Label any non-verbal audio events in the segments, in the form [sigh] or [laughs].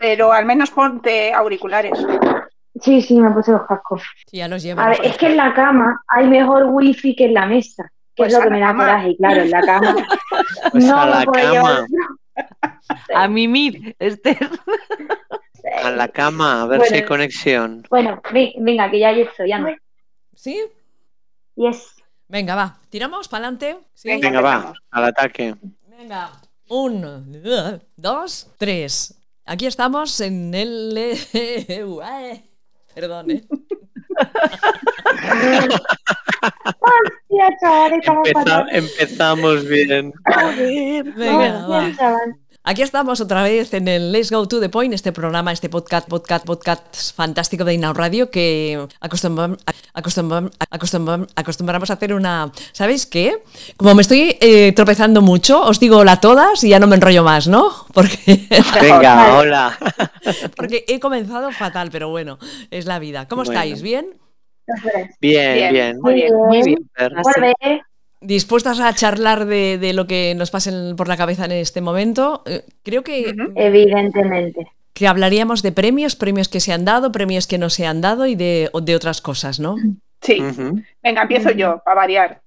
pero al menos ponte auriculares. Sí, sí, me puse los cascos. Sí, ya los llevo. A ver, es que en la cama hay mejor wifi que en la mesa, que Pues es lo que me da cama. coraje. Claro, en la cama [laughs] Pues no a la puedo llevar. cama, [laughs] A mimir, Esther. a la cama, a ver Bueno. si hay conexión. Bueno, ve- venga, que ya estoy, anda. ¿Sí? Yes. Venga, va. ¿Tiramos para adelante? ¿Sí? Venga. Venga, va, al ataque. Venga. Uno, dos, tres. Aquí estamos en el... [laughs] Perdón, ¿eh? Hostia, chaval, estamos Empeza- fatal. empezamos bien. Venga, va. Hostia, chaval. Aquí estamos otra vez en el Let's Go to the Point, este programa, este podcast, podcast, podcast fantástico de Inau Radio que acostumbram- acostumbram- acostumbram- acostumbramos a hacer una... ¿Sabéis qué? Como me estoy eh, tropezando mucho, os digo hola a todas y ya no me enrollo más, ¿no? [laughs] Porque, Venga, hola. [laughs] porque he comenzado fatal, pero bueno, es la vida. ¿Cómo Bueno. estáis? ¿Bien? Bien, Bien. bien. Muy bien. Muy bien. Fer. Vuelve. ¿Dispuestas a charlar de, de lo que nos pasa en- por la cabeza en este momento? Eh, creo que. Evidentemente. que hablaríamos de premios, premios que se han dado, premios que no se han dado y de, de otras cosas, ¿no? Sí, venga, empiezo yo, para variar.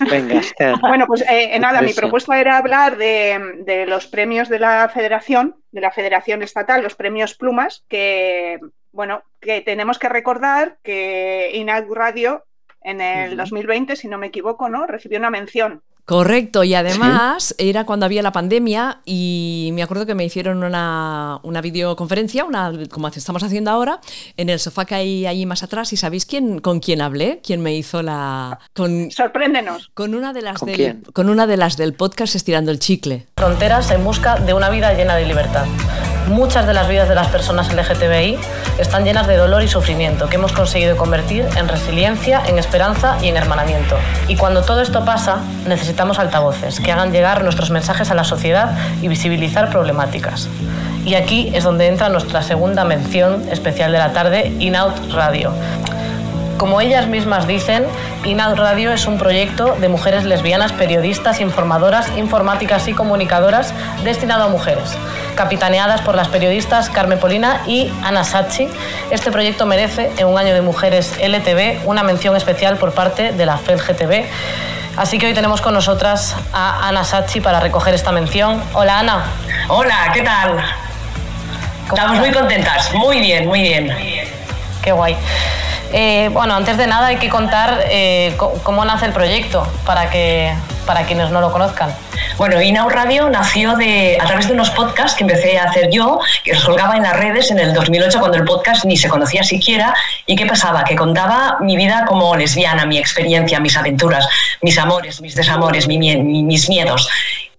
Venga, Esther. [laughs] Bueno, pues eh, nada, mi propuesta era hablar de, de los premios de la federación, de la federación estatal, los premios Plumas, que, bueno, que tenemos que recordar que INAC Radio en el Ujú. 2020, si no me equivoco, ¿no? Recibió una mención. Correcto, y además era cuando había la pandemia y me acuerdo que me hicieron una, una videoconferencia, una, como estamos haciendo ahora, en el sofá que hay ahí más atrás y ¿sabéis quién, con quién hablé? ¿Quién me hizo la... con, Sorpréndenos. con una de las ¿Con del, quién? con una de las del podcast Estirando el Chicle. fronteras en busca de una vida llena de libertad. Muchas de las vidas de las personas LGTBI están llenas de dolor y sufrimiento que hemos conseguido convertir en resiliencia, en esperanza y en hermanamiento. Y cuando todo esto pasa, necesitamos altavoces que hagan llegar nuestros mensajes a la sociedad y visibilizar problemáticas. Y aquí es donde entra nuestra segunda mención especial de la tarde, In Out Radio. Como ellas mismas dicen, INAD Radio es un proyecto de mujeres lesbianas, periodistas, informadoras, informáticas y comunicadoras destinado a mujeres. Capitaneadas por las periodistas Carmen Polina y Ana Sachi, este proyecto merece, en un año de mujeres LTV, una mención especial por parte de la FELGTB. Así que hoy tenemos con nosotras a Ana Sachi para recoger esta mención. Hola Ana. Hola, ¿qué tal? Estamos muy contentas, muy bien, muy bien. Qué guay. Eh, bueno, antes de nada hay que contar eh, cómo nace el proyecto para que para quienes no lo conozcan. Bueno, Inau Radio nació de, a través de unos podcasts que empecé a hacer yo, que los colgaba en las redes en el 2008 cuando el podcast ni se conocía siquiera. ¿Y qué pasaba? Que contaba mi vida como lesbiana, mi experiencia, mis aventuras, mis amores, mis desamores, mis miedos.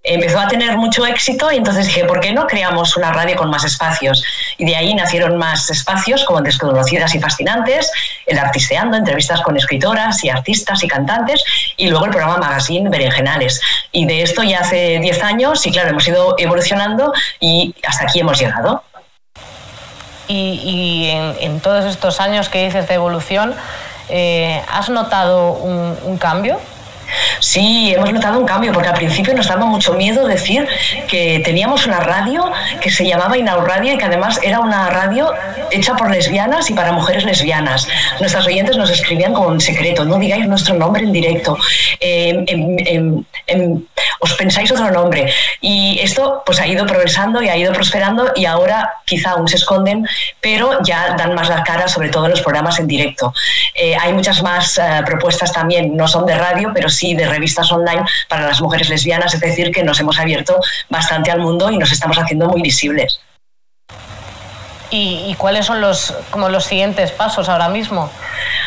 Empezó a tener mucho éxito y entonces dije, ¿por qué no creamos una radio con más espacios? Y de ahí nacieron más espacios como Desconocidas y Fascinantes, el Artisteando, entrevistas con escritoras y artistas y cantantes, y luego el programa Magazine Berenjenales. Y de esto ya hace 10 años, y claro, hemos ido evolucionando y hasta aquí hemos llegado. Y, en, todos estos años que dices de evolución, eh, ¿has notado un cambio? Sí, hemos notado un cambio, porque al principio nos daba mucho miedo decir que teníamos una radio que se llamaba Inau Radio y que además era una radio hecha por lesbianas y para mujeres lesbianas. Nuestras oyentes nos escribían como en secreto, no digáis nuestro nombre en directo, eh, os pensáis otro nombre. Y esto pues ha ido progresando y ha ido prosperando y ahora quizá aún se esconden, pero ya dan más la cara, sobre todo en los programas en directo. Eh, hay muchas más eh, propuestas también, no son de radio, pero sí de revistas online para las mujeres lesbianas, es decir, que nos hemos abierto bastante al mundo y nos estamos haciendo muy visibles. ¿Y, y cuáles son los, como los siguientes pasos ahora mismo?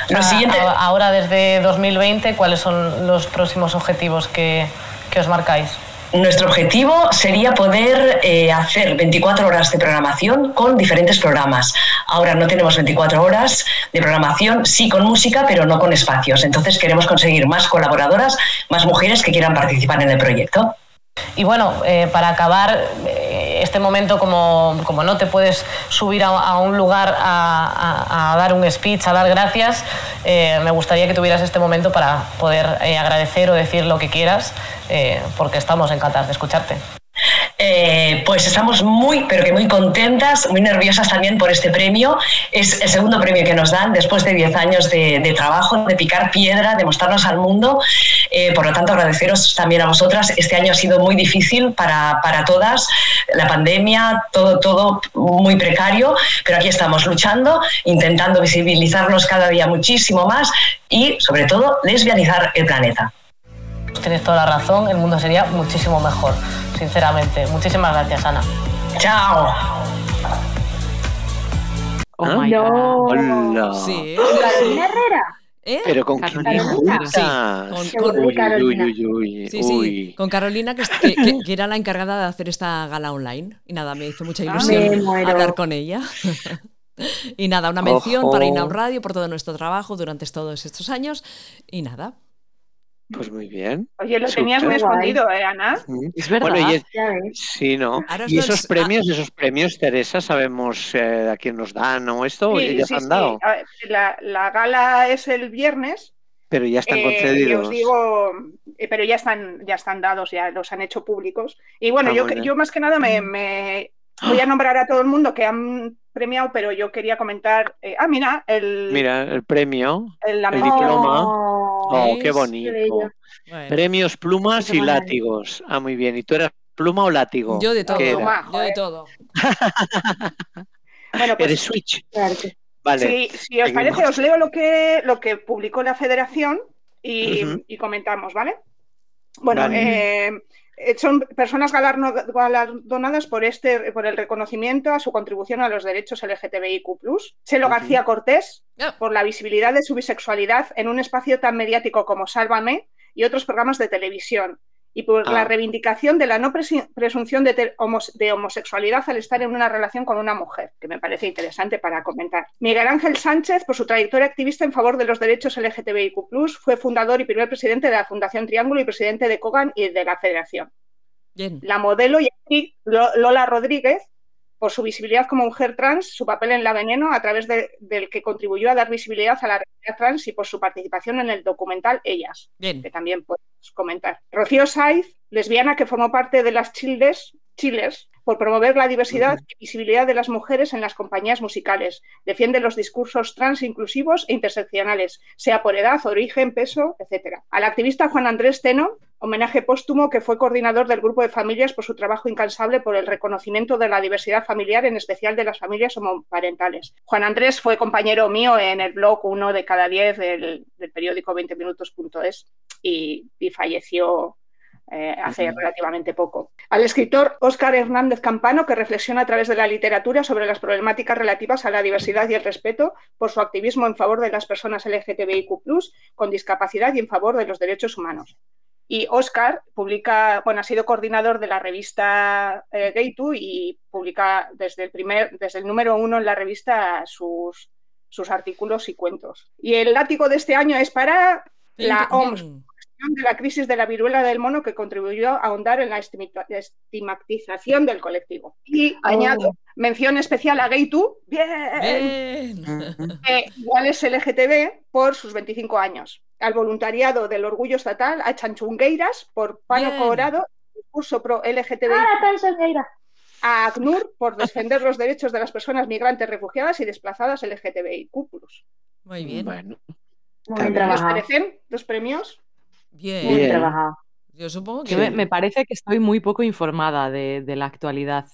Los siguientes- ahora desde 2020, ¿cuáles son los próximos objetivos que, que os marcáis? Nuestro objetivo sería poder eh, hacer 24 horas de programación con diferentes programas. Ahora no tenemos 24 horas de programación, sí con música, pero no con espacios. Entonces queremos conseguir más colaboradoras, más mujeres que quieran participar en el proyecto. Y bueno, eh, para acabar eh, este momento, como, como no te puedes subir a, un lugar a, dar un speech, a dar gracias, eh, me gustaría que tuvieras este momento para poder agradecer o decir lo que quieras, porque estamos encantados de escucharte. Pues estamos muy, pero que muy contentas, muy nerviosas también por este premio. Es el segundo premio que nos dan después de 10 años de, de trabajo, de picar piedra, de mostrarnos al mundo. Eh, por lo tanto, agradeceros también a vosotras. Este año ha sido muy difícil para, para todas, la pandemia, todo, todo muy precario, pero aquí estamos luchando, intentando visibilizarnos cada día muchísimo más y, sobre todo, lesbianizar el planeta. Tienes toda la razón, el mundo sería muchísimo mejor, sinceramente. Muchísimas gracias, Ana. ¡Chao! Oh ¿Ah? my God. No. Hola. Sí. Carolina Herrera. ¿Eh? Pero con quién Carolina. juntas? Sí, con- con- Uy, uy, Carolina. uy, uy, Sí, sí, uy. con Carolina, que, era la encargada de hacer esta gala online. Y nada, me hizo mucha Ah, ilusión hablar con ella. [laughs] y nada, una mención Ojo. para Inaud Radio por todo nuestro trabajo durante todos estos años. Y nada, Pues muy bien. Oye, lo tenías muy escondido, ¿eh, Ana? Mm. Es verdad. Bueno, y es- Ya ves. sí, ¿no? Ahora Y os esos doy- premios, esos premios, Teresa, sabemos eh, a quién nos dan o esto, Sí, ya sí, se han sí. dado, La, la gala es el viernes. pero ya están eh, concedidos. os digo, eh, pero ya están, ya están dados, ya los han hecho públicos. Y bueno, Ah, yo, yo más que nada me, me voy a nombrar a todo el mundo que han premiado, pero yo quería comentar. eh, ah, mira, el, Mira, el premio. el- la el diploma. Oh, Oh, qué bonito. Premios, plumas Qué y látigos. Ah, muy bien. ¿Y tú eras pluma o látigo? yo de todo, yo de todo. [laughs] Bueno, pues Eres Switch. Claro que- Vale. si, si os seguimos. parece, os leo lo que, lo que publicó la federación y, comentamos, ¿vale? Bueno, Vale. eh, son personas galardonadas por, este, por el reconocimiento a su contribución a los derechos LGTBIQ. Chelo. García Cortés, Ah. por la visibilidad de su bisexualidad en un espacio tan mediático como Sálvame y otros programas de televisión. Y por Ah. la reivindicación de la no presunción de, te- homos- de homosexualidad al estar en una relación con una mujer, que me parece interesante para comentar. Miguel Ángel Sánchez, por su trayectoria activista en favor de los derechos LGTBIQ, fue fundador y primer presidente de la Fundación Triángulo y presidente de Cogan y de la Federación. Bien. La modelo y actriz Lola Rodríguez, por su visibilidad como mujer trans, su papel en La Veneno, a través de- del que contribuyó a dar visibilidad a la realidad trans y por su participación en el documental Ellas, Bien. que también podemos comentar. Rocío Saiz, lesbiana que formó parte de las Childes, Chiles, por promover la diversidad y visibilidad de las mujeres en las compañías musicales. Defiende los discursos trans inclusivos e interseccionales, sea por edad, origen, peso, etc. Al activista Juan Andrés Teno, homenaje póstumo que fue coordinador del grupo de familias por su trabajo incansable por el reconocimiento de la diversidad familiar, en especial de las familias homoparentales. Juan Andrés fue compañero mío en el blog uno de cada diez del, del periódico 20minutos.es y, y falleció eh, hace relativamente poco. Al escritor Óscar Hernández Campano, que reflexiona a través de la literatura sobre las problemáticas relativas a la diversidad y el respeto por su activismo en favor de las personas LGTBIQ, con discapacidad y en favor de los derechos humanos. Y Óscar publica, bueno, ha sido coordinador de la revista eh, Gay2 y publica desde el primer, desde el número uno en la revista sus, sus artículos y cuentos. Y el látigo de este año es para la OMS, de la crisis de la viruela del mono que contribuyó a ahondar en la estigmatización del colectivo. Y añado mención especial a Gay2, bien, Bien. que igual es LGTB por sus 25 años. Al voluntariado del orgullo estatal, a Chanchungueiras por Pano Bien. Colorado, discurso pro LGTB, Ah, a ACNUR por defender los derechos de las personas migrantes, refugiadas y desplazadas LGTBIQ. Muy bien. Bueno, Muy bien bien. ¿Qué os trabajado. parecen los premios? Bien. Muy bien Bien. trabajado. Yo supongo que Yo me, me parece que estoy muy poco informada de, de la actualidad.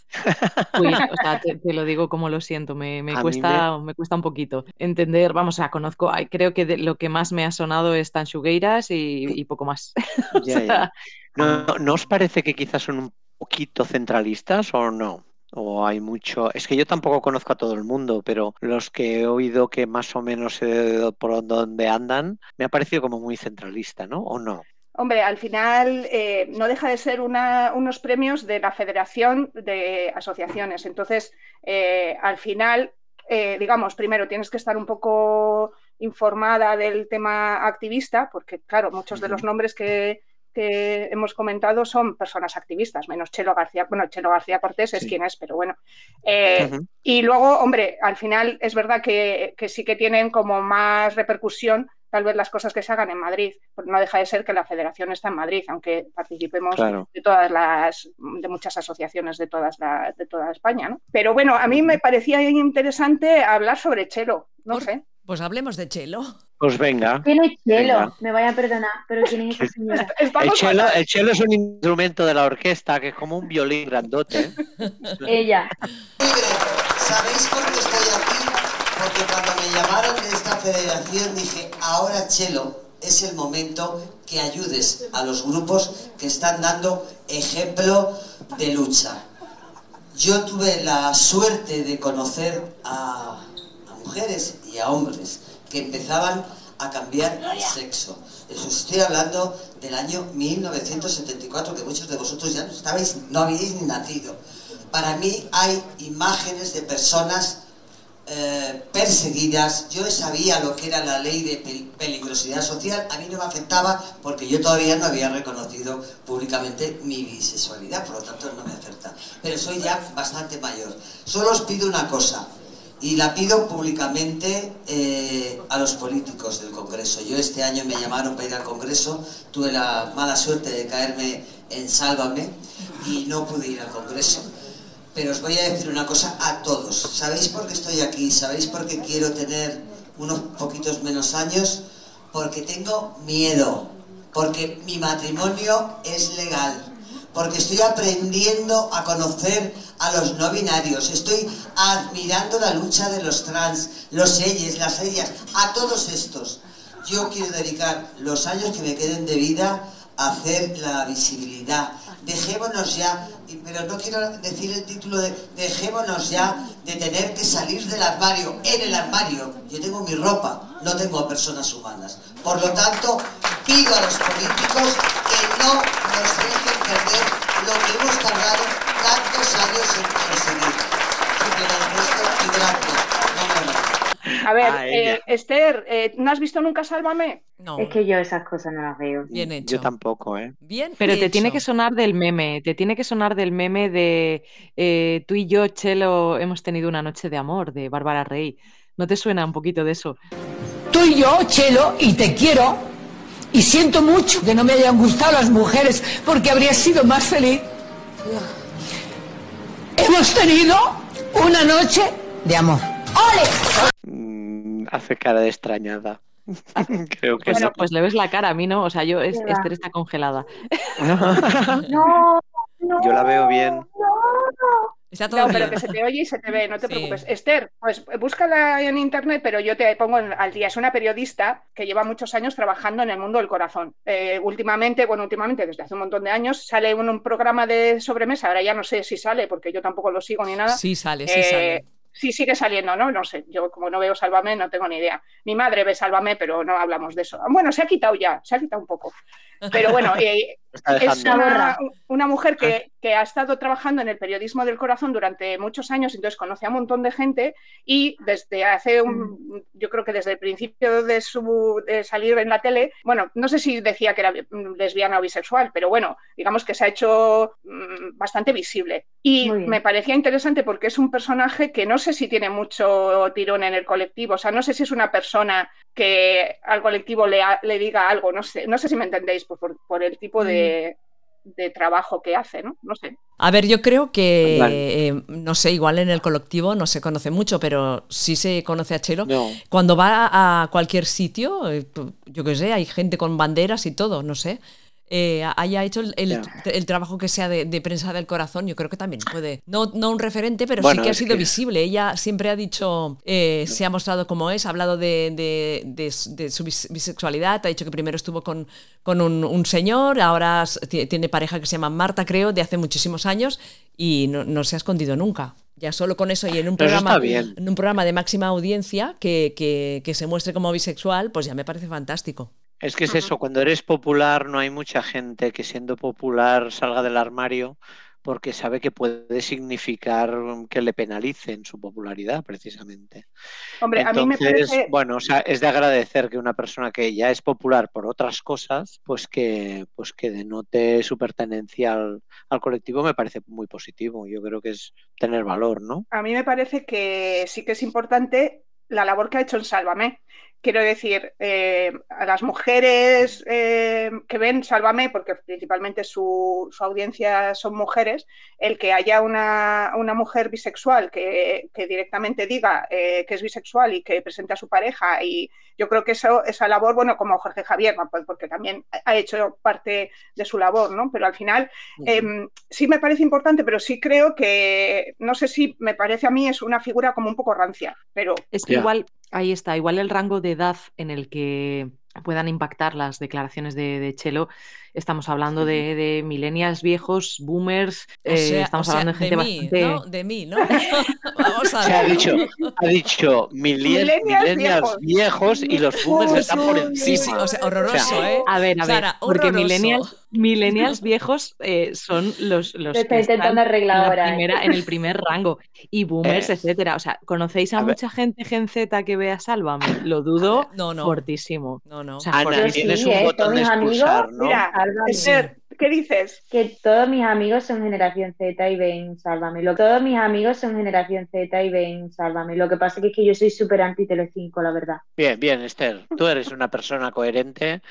o sea, te, te lo digo como lo siento, me, me [laughs] cuesta, me... cuesta un poquito entender, vamos, o sea, conozco, creo que de- lo que más me ha sonado es Tanchugueiras y, y poco más. [laughs] O ya, ya. sea, ¿No, ¿No os parece que quizás son un poquito centralistas o no? O hay mucho. Es que yo tampoco conozco a todo el mundo, pero los que he oído que más o menos sé por dónde andan, me ha parecido como muy centralista, ¿no? ¿O no? Hombre, al final eh, no deja de ser una- unos premios de la Federación de Asociaciones. Entonces, eh, al final, eh, digamos, primero tienes que estar un poco informada del tema activista, porque, claro, muchos de los nombres que, que hemos comentado son personas activistas, menos Chelo García. Bueno, Chelo García Cortés es Sí. quien es, pero bueno. Eh, y luego, hombre, al final es verdad que, que sí que tienen como más repercusión tal vez las cosas que se hagan en Madrid, porque no deja de ser que la federación está en Madrid, aunque participemos de todas las, de muchas asociaciones de todas la, de toda España, ¿no? Pero bueno, a mí me parecía interesante hablar sobre Chelo, no sé. Pues hablemos de Chelo. Pues venga. ¿Quién es Chelo? Me vaya a perdonar, pero ¿quién es esa señora? El chelo, el chelo, es un instrumento de la orquesta que es como un violín grandote. Ella. ¿Sabéis por qué estoy aquí? Porque cuando me llamaron de esta federación dije, ahora Chelo, es el momento que ayudes a los grupos que están dando ejemplo de lucha. Yo tuve la suerte de conocer a, a mujeres y a hombres que empezaban a cambiar el sexo. Eso estoy hablando del año 1974, que muchos de vosotros ya no, estabais, no habíais ni nacido. Para mí hay imágenes de personas eh, perseguidas. Yo sabía lo que era la ley de peligrosidad social. A mí no me afectaba porque yo todavía no había reconocido públicamente mi bisexualidad, por lo tanto no me afecta. Pero soy ya bastante mayor. Solo os pido una cosa y la pido públicamente eh, a los políticos del Congreso. Yo este año me llamaron para ir al Congreso, tuve la mala suerte de caerme en Sálvame y no pude ir al Congreso. Pero os voy a decir una cosa a todos. ¿Sabéis por qué estoy aquí? ¿Sabéis por qué quiero tener unos poquitos menos años? Porque tengo miedo, porque mi matrimonio es legal porque estoy aprendiendo a conocer a los no binarios, estoy admirando la lucha de los trans, los ellos, las ellas, a todos estos. Yo quiero dedicar los años que me queden de vida hacer la visibilidad. Dejémonos ya, pero no quiero decir el título de dejémonos ya de tener que salir del armario. En el armario yo tengo mi ropa, no tengo a personas humanas. Por lo tanto, pido a los políticos que no nos dejen perder lo que hemos tardado tantos años en conseguir. y gracias. A ver, eh, Esther, eh, ¿no has visto nunca Sálvame? No. Es que yo esas cosas no las veo. Bien hecho. Yo tampoco, ¿eh? Bien. Pero te tiene que sonar del meme, te tiene que sonar del meme de eh, tú y yo, Chelo, hemos tenido una noche de amor, de Bárbara Rey. ¿No te suena un poquito de eso? Tú y yo, Chelo, y te quiero, y siento mucho que no me hayan gustado las mujeres porque habría sido más feliz. Hemos tenido una noche de amor. ¡Ole! Mm, hace cara de extrañada. [laughs] Creo que bueno, pues le ves la cara, a mí no, o sea, yo, Esther está congelada. [laughs] no, no, yo la veo bien. No, Está todo no, pero que se te oye y se te ve, no te preocupes. Esther, pues búscala en internet, pero yo te pongo al día. Es una periodista que lleva muchos años trabajando en el mundo del corazón. Eh, últimamente, bueno, últimamente, desde hace un montón de años, sale en un programa de sobremesa. Ahora ya no sé si sale, porque yo tampoco lo sigo ni nada. Sí, sale, sí sale. Sí sigue saliendo, ¿no? No sé, yo como no veo Sálvame no tengo ni idea. Mi madre ve Sálvame, pero no hablamos de eso. Bueno, se ha quitado ya, se ha quitado un poco. Pero bueno, [laughs] eh, es una, mujer que, que, ha estado trabajando en el periodismo del corazón durante muchos años, entonces conoce a un montón de gente y desde hace un, yo creo que desde el principio de su de salir en la tele, bueno, no sé si decía que era lesbiana o bisexual, pero bueno, digamos que se ha hecho mm, bastante visible. Y me parecía interesante porque es un personaje que no sé si tiene mucho tirón en el colectivo, o sea, no sé si es una persona que al colectivo le, le diga algo, no sé, no sé si me entendéis pues, por, por el tipo de de, trabajo que hace, ¿no? No sé. A ver, yo creo que, eh, no sé, igual en el colectivo no se conoce mucho, pero sí se conoce a Chelo. Cuando va a cualquier sitio, eh, yo qué sé, hay gente con banderas y todo, no sé eh, haya hecho el, trabajo que sea de, prensa del corazón, yo creo que también puede. No, no un referente, pero sí que ha sido visible. Ella siempre ha dicho, eh, se ha mostrado como es, ha hablado de, de, su bisexualidad, ha dicho que primero estuvo con, con un, señor, ahora tiene pareja que se llama Marta, creo, de hace muchísimos años y no, no se ha escondido nunca. Ya solo con eso y en un programa, en un programa de máxima audiencia que, que, que se muestre como bisexual, pues ya me parece fantástico. Es que es eso, cuando eres popular no hay mucha gente que siendo popular salga del armario porque sabe que puede significar que le penalicen su popularidad, precisamente. Hombre, a mí me parece... Bueno, o sea, es de agradecer que una persona que ya es popular por otras cosas, pues que, pues que denote su pertenencia al, al colectivo me parece muy positivo. Yo creo que es tener valor, ¿no? A mí me parece que sí que es importante la labor que ha hecho en Sálvame, quiero decir, eh, a las mujeres eh, que ven Sálvame, porque principalmente su, su, audiencia son mujeres, el que haya una, una mujer bisexual que, que directamente diga eh, que es bisexual y que presente a su pareja, y yo creo que eso, esa labor, bueno, como Jorge Javier, pues porque también ha hecho parte de su labor, ¿no? Pero al final eh, sí me parece importante, pero sí creo que, no sé si me parece a mí, es una figura como un poco rancia, pero... Es que igual, ahí está, igual el rango de edad en el que puedan impactar las declaraciones de, Chelo. Estamos hablando de, de millennials viejos, boomers, O sea- eh, estamos o sea, hablando de gente mí, bastante... ¿no? De mí, ¿no? [laughs] Vamos a Se ha ver. dicho, ha dicho millennials, Millennials viejos y los boomers están por Sí, encima. sí, o sea, horroroso, O sea, ¿eh? A ver, a ver, Sara, porque millennials, millennials [laughs] viejos eh, son los, los Lo está que están intentando arreglar en, la ahora, ¿eh? primera, en el primer rango. Y boomers, Eh, etcétera. O sea, ¿conocéis a, a ver. mucha gente Gen Z que vea Sálvame? Lo dudo No, no. fortísimo. No, no. O sea, Ana, tienes sí, un ¿eh? botón de mis amigos, expulsar, ¿no? Mira, Sálvame. Esther, ¿qué dices? Que todos mis amigos son generación Z y ven Sálvame. Lo- todos mis amigos son generación Z y ven Sálvame. Lo que pasa que es que yo soy súper anti Telecinco, la verdad. Bien, bien, Esther. Tú eres una persona coherente.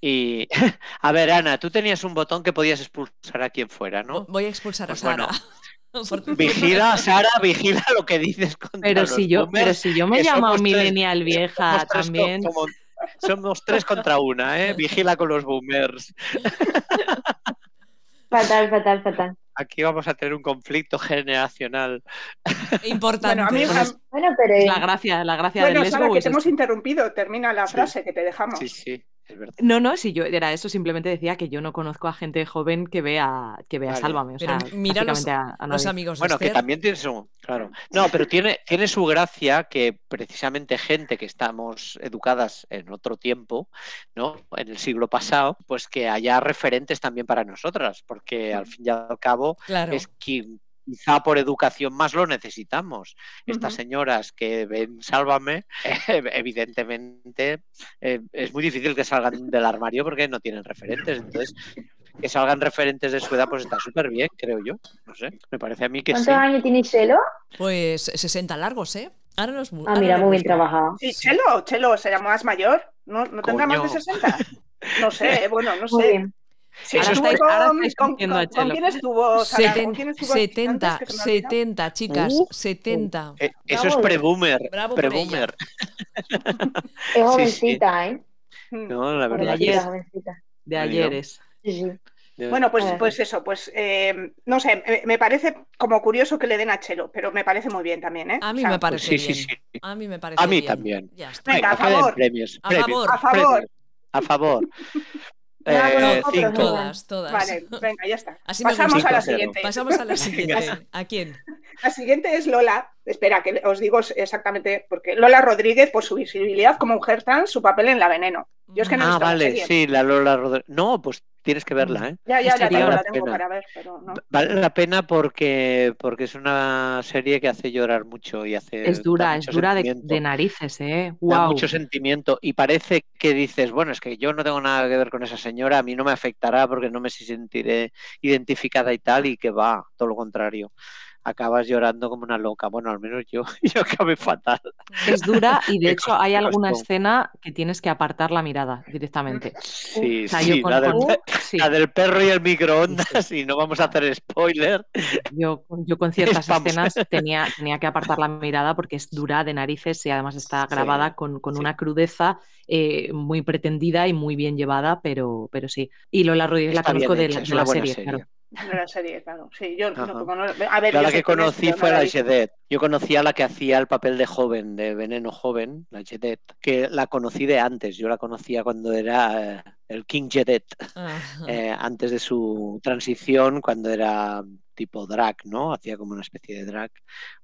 Y [laughs] a ver, Ana, tú tenías un botón que podías expulsar a quien fuera, ¿no? Voy a expulsar a Pues Sara. bueno, [laughs] Vigila, Sara, vigila lo que dices Pero si yo, boomers, pero si yo me he llamado millennial vieja también. como- somos tres contra una, ¿eh? Vigila con los boomers. Fatal, fatal, fatal. Aquí vamos a tener un conflicto generacional. Importante. Bueno, a mí, a- Bueno, pero Es la gracia, la gracia bueno, del Sara, lesbo que es te hemos esto. interrumpido. Termina la Sí. frase que te dejamos. Sí, sí, es verdad. No, no, si yo era eso, simplemente decía que yo no conozco a gente joven que vea, que vea Vale. Sálvame. O Pero sea, mira los, a, a los amigos de Bueno, que Esther. también tiene su. Claro. No, pero tiene, tiene su gracia que precisamente gente que estamos educadas en otro tiempo, ¿no? En el siglo pasado, pues que haya referentes también para nosotras, porque al fin y al cabo Claro. es quien quizá por educación más lo necesitamos. Estas señoras que ven Sálvame, [laughs] evidentemente eh, es muy difícil que salgan del armario porque no tienen referentes. Entonces, que salgan referentes de su edad, pues está súper bien, creo yo. No sé, me parece a mí que sí. ¿cuántos años tiene Chelo? Pues 60 largos, ¿eh? Ahora bu- Ah, ahora mira, muy bien trabajado. Sí, Chelo, Chelo, será más mayor. ¿No, no tendrá más de Coño. 60? No sé, bueno, no Muy sé. Bien. Sí, Ahora estuvo estáis- ahora con, estáis con- con- ¿con Chelo. quién estuvo, Sara? ¿Con Seten- quién estuvo antes 70, que se me ha olvidado? 70, chicas, Uh, 70. Eh, eso Bravo. es pre-boomer. Bravo por Pre-boomer. [laughs] Es jovencita, ¿eh? Mm. No, la verdad ayer. Jovencita, jovencita. De ayeres. Sí, sí. sí. Bueno, pues, Eh. pues eso, pues eh, no sé, me, me parece como curioso que le den a Chelo, pero me parece muy bien también, ¿eh? A mí O sea, me parece sí, sí, bien. sí. A mí me parece A mí bien. también. Ya está. Venga, a favor. Premios, A premios, favor. A favor. premios. A favor. [laughs] No, Eh, bueno, cinco. Todas, todas. Vale, venga, ya está. Así me Pasamos gusta. a la siguiente. Pasamos a la [laughs] siguiente. ¿A quién? La siguiente es Lola. Espera, que os digo exactamente, porque Lola Rodríguez, por su visibilidad como mujer trans, su papel en La Veneno. Yo es que no Ah, vale, sí, la Lola Rodríguez. No, pues tienes que verla, ¿eh? Ya, ya, ya, tengo, la Vale la tengo pena. para ver, pero no. Vale la pena porque, porque es una serie que hace llorar mucho y hace. Es dura, da es dura de, narices, ¿eh? Da Wow. mucho sentimiento y parece que dices, bueno, es que yo no tengo nada que ver con esa señora, a mí no me afectará porque no me sentiré identificada y tal, y que va, todo lo contrario. Acabas llorando como una loca. Bueno, al menos yo, [laughs] yo acabé fatal. Es dura y de [laughs] hecho hay alguna escena que tienes que apartar la mirada directamente. Sí, O sea, yo sí, con- la, del, sí, la perro y el microondas, [laughs] y no vamos a hacer spoiler. yo, yo con ciertas escenas tenía, tenía que apartar la mirada porque es dura de narices y además está grabada con, con una crudeza eh, muy pretendida y muy bien llevada, pero, pero sí. Y Lola Rodríguez la Está bien conozco de la, de la serie, serie. claro. La serie, claro. Sí, yo no, no- a ver, la que conocí no fue la. Jedet. Yo conocí a la que hacía el papel de joven, de veneno joven, la Jedet, que la conocí de antes. Yo la conocía cuando era eh, el King Jedet, eh, antes de su transición, cuando era tipo drag, ¿no? Hacía como una especie de drag.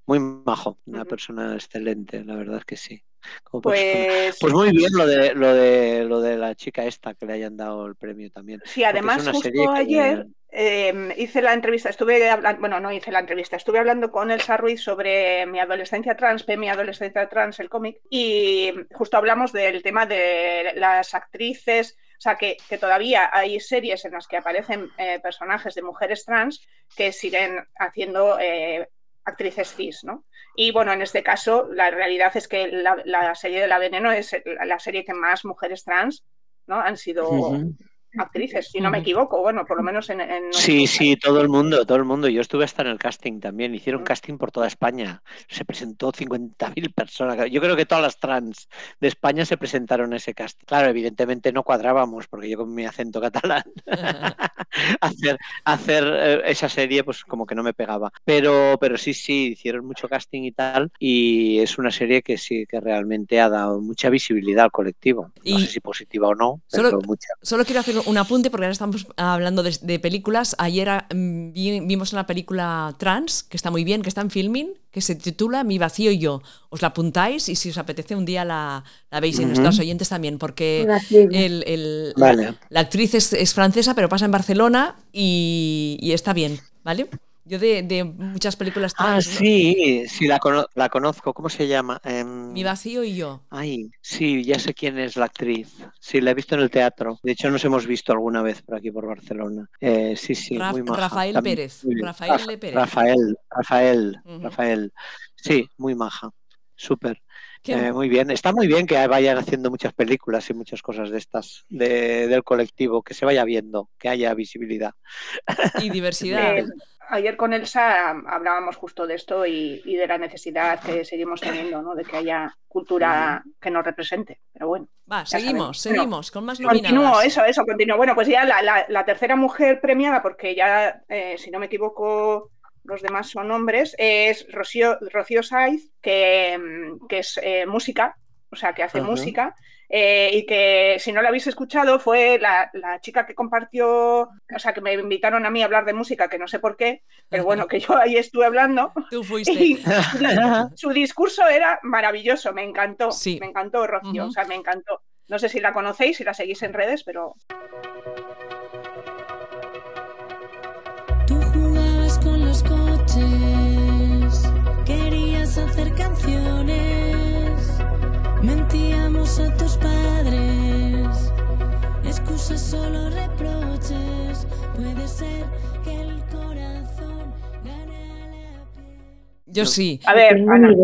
Muy majo, una persona excelente, la verdad es que sí. Como. Pues, Pues muy bien lo de lo de lo de la chica esta que le hayan dado el premio también. sí, además, justo que- ayer eh, hice la entrevista, estuve hablando, bueno, no hice la entrevista, estuve hablando con Elsa Ruiz sobre mi adolescencia trans, mi adolescencia trans, el cómic, y justo hablamos del tema de las actrices, o sea, que, que todavía hay series en las que aparecen eh, personajes de mujeres trans que siguen haciendo... eh, actrices cis, ¿no? Y bueno, en este caso, la realidad es que la, serie de La Veneno es la serie que más mujeres trans ¿no? han sido actrices, si no me equivoco, bueno, por lo menos en... sí, sí, todo el mundo, todo el mundo. Yo estuve hasta en el casting también, hicieron mm. casting por toda España, se presentó 50.000 personas. Yo creo que todas las trans de España se presentaron a ese casting. Claro, evidentemente no cuadrábamos, porque yo con mi acento catalán, [laughs] hacer, hacer eh, esa serie pues como que no me pegaba. Pero, pero sí, sí, hicieron mucho casting y tal, y es una serie que sí, que realmente ha dado mucha visibilidad al colectivo. No sé si positiva o no, pero solo, mucha. Solo quiero hacer un apunte porque ahora estamos hablando de, películas. Ayer ah, mm, vimos una película trans que está muy bien, que está en filming, que se titula Mi vacío y yo. Os la apuntáis y si os apetece un día la, veis en nuestros oyentes también, porque la, actriz es, francesa pero pasa en Barcelona y, y está bien, ¿vale? Yo de, muchas películas Ah, sí, sí, la, la, conozco. ¿Cómo se llama? Em, Mi vacío y yo. Ay, sí, ya sé quién es la actriz. Sí, la he visto en el teatro. De hecho, nos hemos visto alguna vez por aquí, por Barcelona. Eh, sí, sí, muy maja. Rafael Pérez. Rafael Pérez. Rafael, Rafael, Rafael. Sí, muy maja. Súper. Eh, muy bien, está muy bien que vayan haciendo muchas películas y muchas cosas de estas del colectivo, que se vaya viendo, que haya visibilidad. Y [laughs] diversidad ayer con Elsa hablábamos justo de esto y, de la necesidad que seguimos teniendo, ¿no? De que haya cultura que nos represente. Pero bueno. Va, seguimos, seguimos, con más nominadas. Continúo, eso, eso, continúo. Bueno, pues ya la, tercera mujer premiada, porque ya, eh, si no me equivoco, los demás son hombres, es Rocío, Rocío Saiz, que, que es eh, música, o sea, que hace música. Eh, y que si no la habéis escuchado fue la, chica que compartió, o sea, que me invitaron a mí a hablar de música, que no sé por qué, pero bueno, que yo ahí estuve hablando. Tú [laughs] fuiste. [laughs] su, discurso era maravilloso, me encantó, me encantó Rocío, o sea, me encantó. No sé si la conocéis, si la seguís en redes, pero... Tú jugabas con los coches, Mentíamos a tus padres, excusas solo reproches. Puede ser Yo sí. A ver, Ana.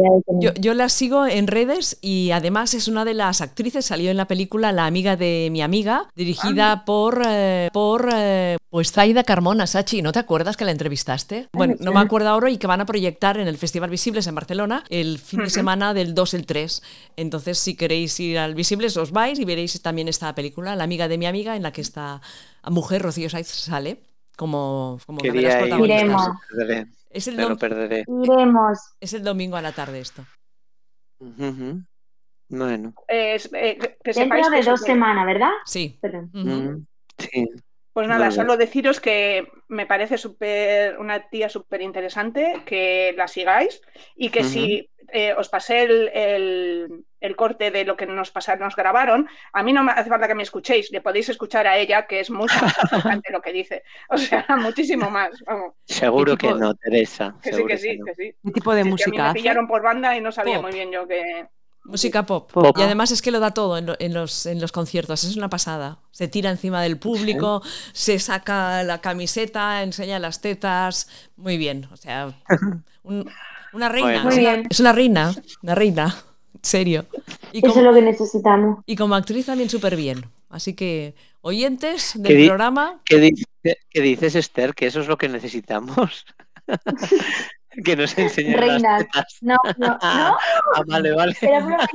Yo, yo, la sigo en redes y además es una de las actrices, salió en la película La amiga de mi amiga, dirigida por, eh, por eh, pues Zaida Carmona, Sachi, ¿no te acuerdas que la entrevistaste? Bueno, no me acuerdo ahora y que van a proyectar en el Festival Visibles en Barcelona el fin de semana del 2 el 3. Entonces, si queréis ir al Visibles, os vais y veréis también esta película, La amiga de mi amiga, en la que esta mujer, Rocío Saiz, sale como, como una de las protagonistas. Es el lo perderé. Iremos. Es el domingo a la tarde esto. Bueno. Eh, que Dentro de dos semanas, ¿verdad? Sí. Sí. Pues nada, solo deciros que me parece super, una tía súper interesante, que la sigáis y que si eh, os pasé el, corte de lo que nos pasaron, nos grabaron, a mí no me hace falta que me escuchéis, le podéis escuchar a ella, que es mucho más importante lo que dice. [laughs] O sea, muchísimo más. Seguro que no, Teresa. Que sí, que sí, que sí. ¿Qué tipo de música? me pillaron por banda y no sabía muy bien yo que Música pop. Y además es que lo da todo en, los, en los conciertos, es una pasada. Se tira encima del público, se saca la camiseta, enseña las tetas, muy bien. O sea, [laughs] una reina. Es, una, reina, una reina, en serio. Y Eso es lo que necesitamos. Y como actriz también súper bien. Así que, oyentes del programa... ¿qué, ¿Qué dices, Esther? Que eso es lo que necesitamos. [laughs] que nos enseñe Reinas. No, no, no. [laughs] Ah, vale, vale. Era de una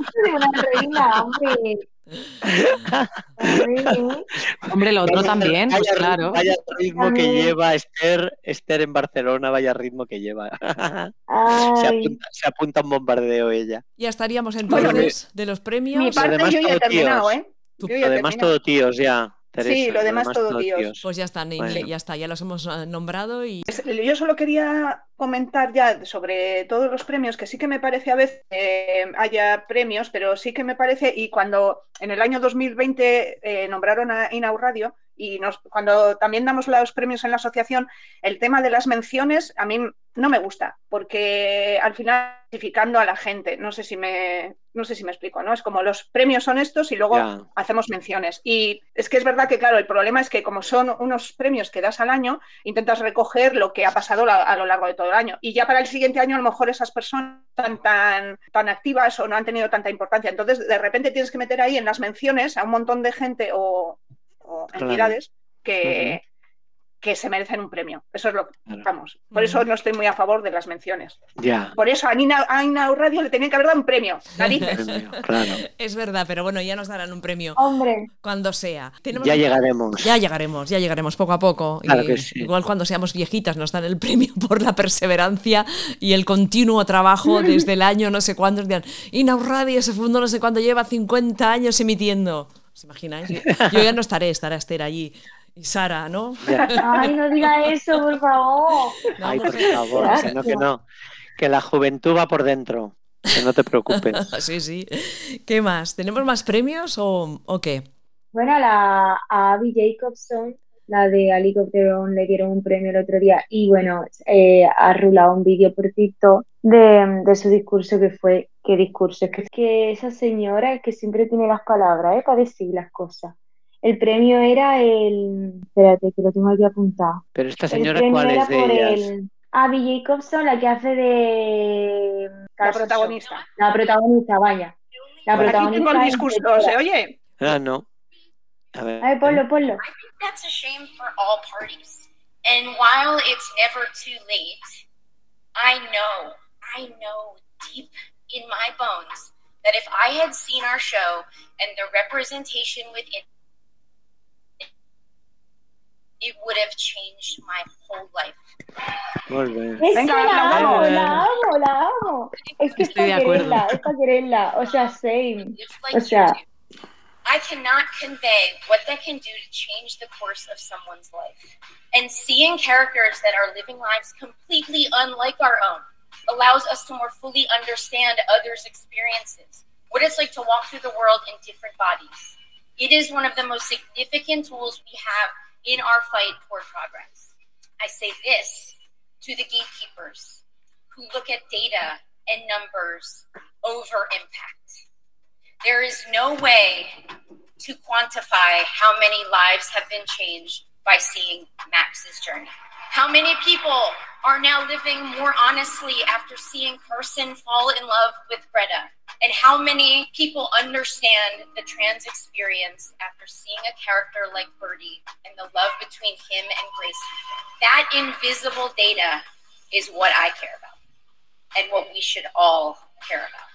reina, hombre. [laughs] Hombre, lo otro también, pues claro. Vaya ritmo que lleva Esther, Esther en Barcelona, vaya ritmo que lleva. [laughs] Se apunta, se apunta, un bombardeo ella. Ya estaríamos entonces de los premios. Mi parte yo ya he terminado, ¿eh? Además, todo tíos ya sí, lo demás todo tíos. Pues ya está, ya está, ya los hemos eh, nombrado y... Yo solo quería comentar ya sobre todos los premios, que sí que me parece a veces eh, haya premios, pero sí que me parece, y cuando en el año 2020 eh, nombraron a Inau Radio, y nos, cuando también damos los premios en la asociación, el tema de las menciones a mí no me gusta, porque al final clasificando a la gente, no sé si me, no sé si me explico, ¿no? Es como los premios son estos y luego hacemos menciones. Y es que es verdad que, claro, el problema es que como son unos premios que das al año, intentas recoger lo que ha pasado a lo largo de todo el año. Y ya para el siguiente año a lo mejor esas personas están tan, tan activas o no han tenido tanta importancia. Entonces, de repente tienes que meter ahí en las menciones a un montón de gente o, o Claro. entidades que, que se merecen un premio. Eso es lo que Claro. vamos. Por eso no estoy muy a favor de las menciones. Ya. Por eso a Nina, a Nina Radio le tenían que haber dado un premio. Narices. Claro. [laughs] Es verdad, pero bueno, ya nos darán un premio Hombre, cuando sea. Tenemos Ya llegaremos. Ya llegaremos, ya llegaremos poco a poco. Claro Y que sí. Igual cuando seamos viejitas nos dan el premio por la perseverancia y el continuo trabajo desde el año no sé cuántos. Dirán, Inaud Radio se fundó no sé cuándo, lleva 50 años emitiendo. ¿Os imagináis? Yo, yo ya no estaré, estará Esther allí. Y Sara, ¿no? ay, no diga eso, por favor. No, Ay, por favor, que no, que no. Que la juventud va por dentro. Que no te preocupes. [laughs] Sí, sí. ¿Qué más? ¿Tenemos más premios o, o qué? Bueno, a, la, a Abby Jacobson, la de Helicopter le dieron un premio el otro día y bueno, eh, ha rulado un vídeo por TikTok de, de su discurso que fue, ¿qué discurso? Es que, que esa señora es que siempre tiene las palabras, ¿eh? Para decir las cosas. El premio era el, espérate, que lo tengo aquí apuntado. Pero esta señora, ¿cuál era es de por ellas? el Abby Jacobson, la que hace de La protagonista. La protagonista, vaya. La Por aquí protagonista tengo el discurso. ¿se oye? Ah, no. A ver. A ver, ponlo, ¿eh? ponlo. That's a shame for all parties. And while it's never too late, I know, I know deep in my bones that if I had seen our show and the representation within it would have changed my whole life. Molt bé. Es Venga, que la amo, aplausos. la amo, la amo. Es que es Estoy de para acuerdo. quererla, es para quererla. O sea, same. It's like O sea, do. I cannot convey what that can do to change the course of someone's life. And seeing characters that are living lives completely unlike our own allows us to more fully understand others' experiences, what it's like to walk through the world in different bodies. It is one of the most significant tools we have in our fight for progress. I say this to the gatekeepers who look at data and numbers over impact. There is no way to quantify how many lives have been changed by seeing Max's journey. How many people are now living more honestly after seeing Carson fall in love with Greta? And how many people understand the trans experience after seeing a character like Birdie and the love between him and Grace? That invisible data is what I care about and what we should all care about.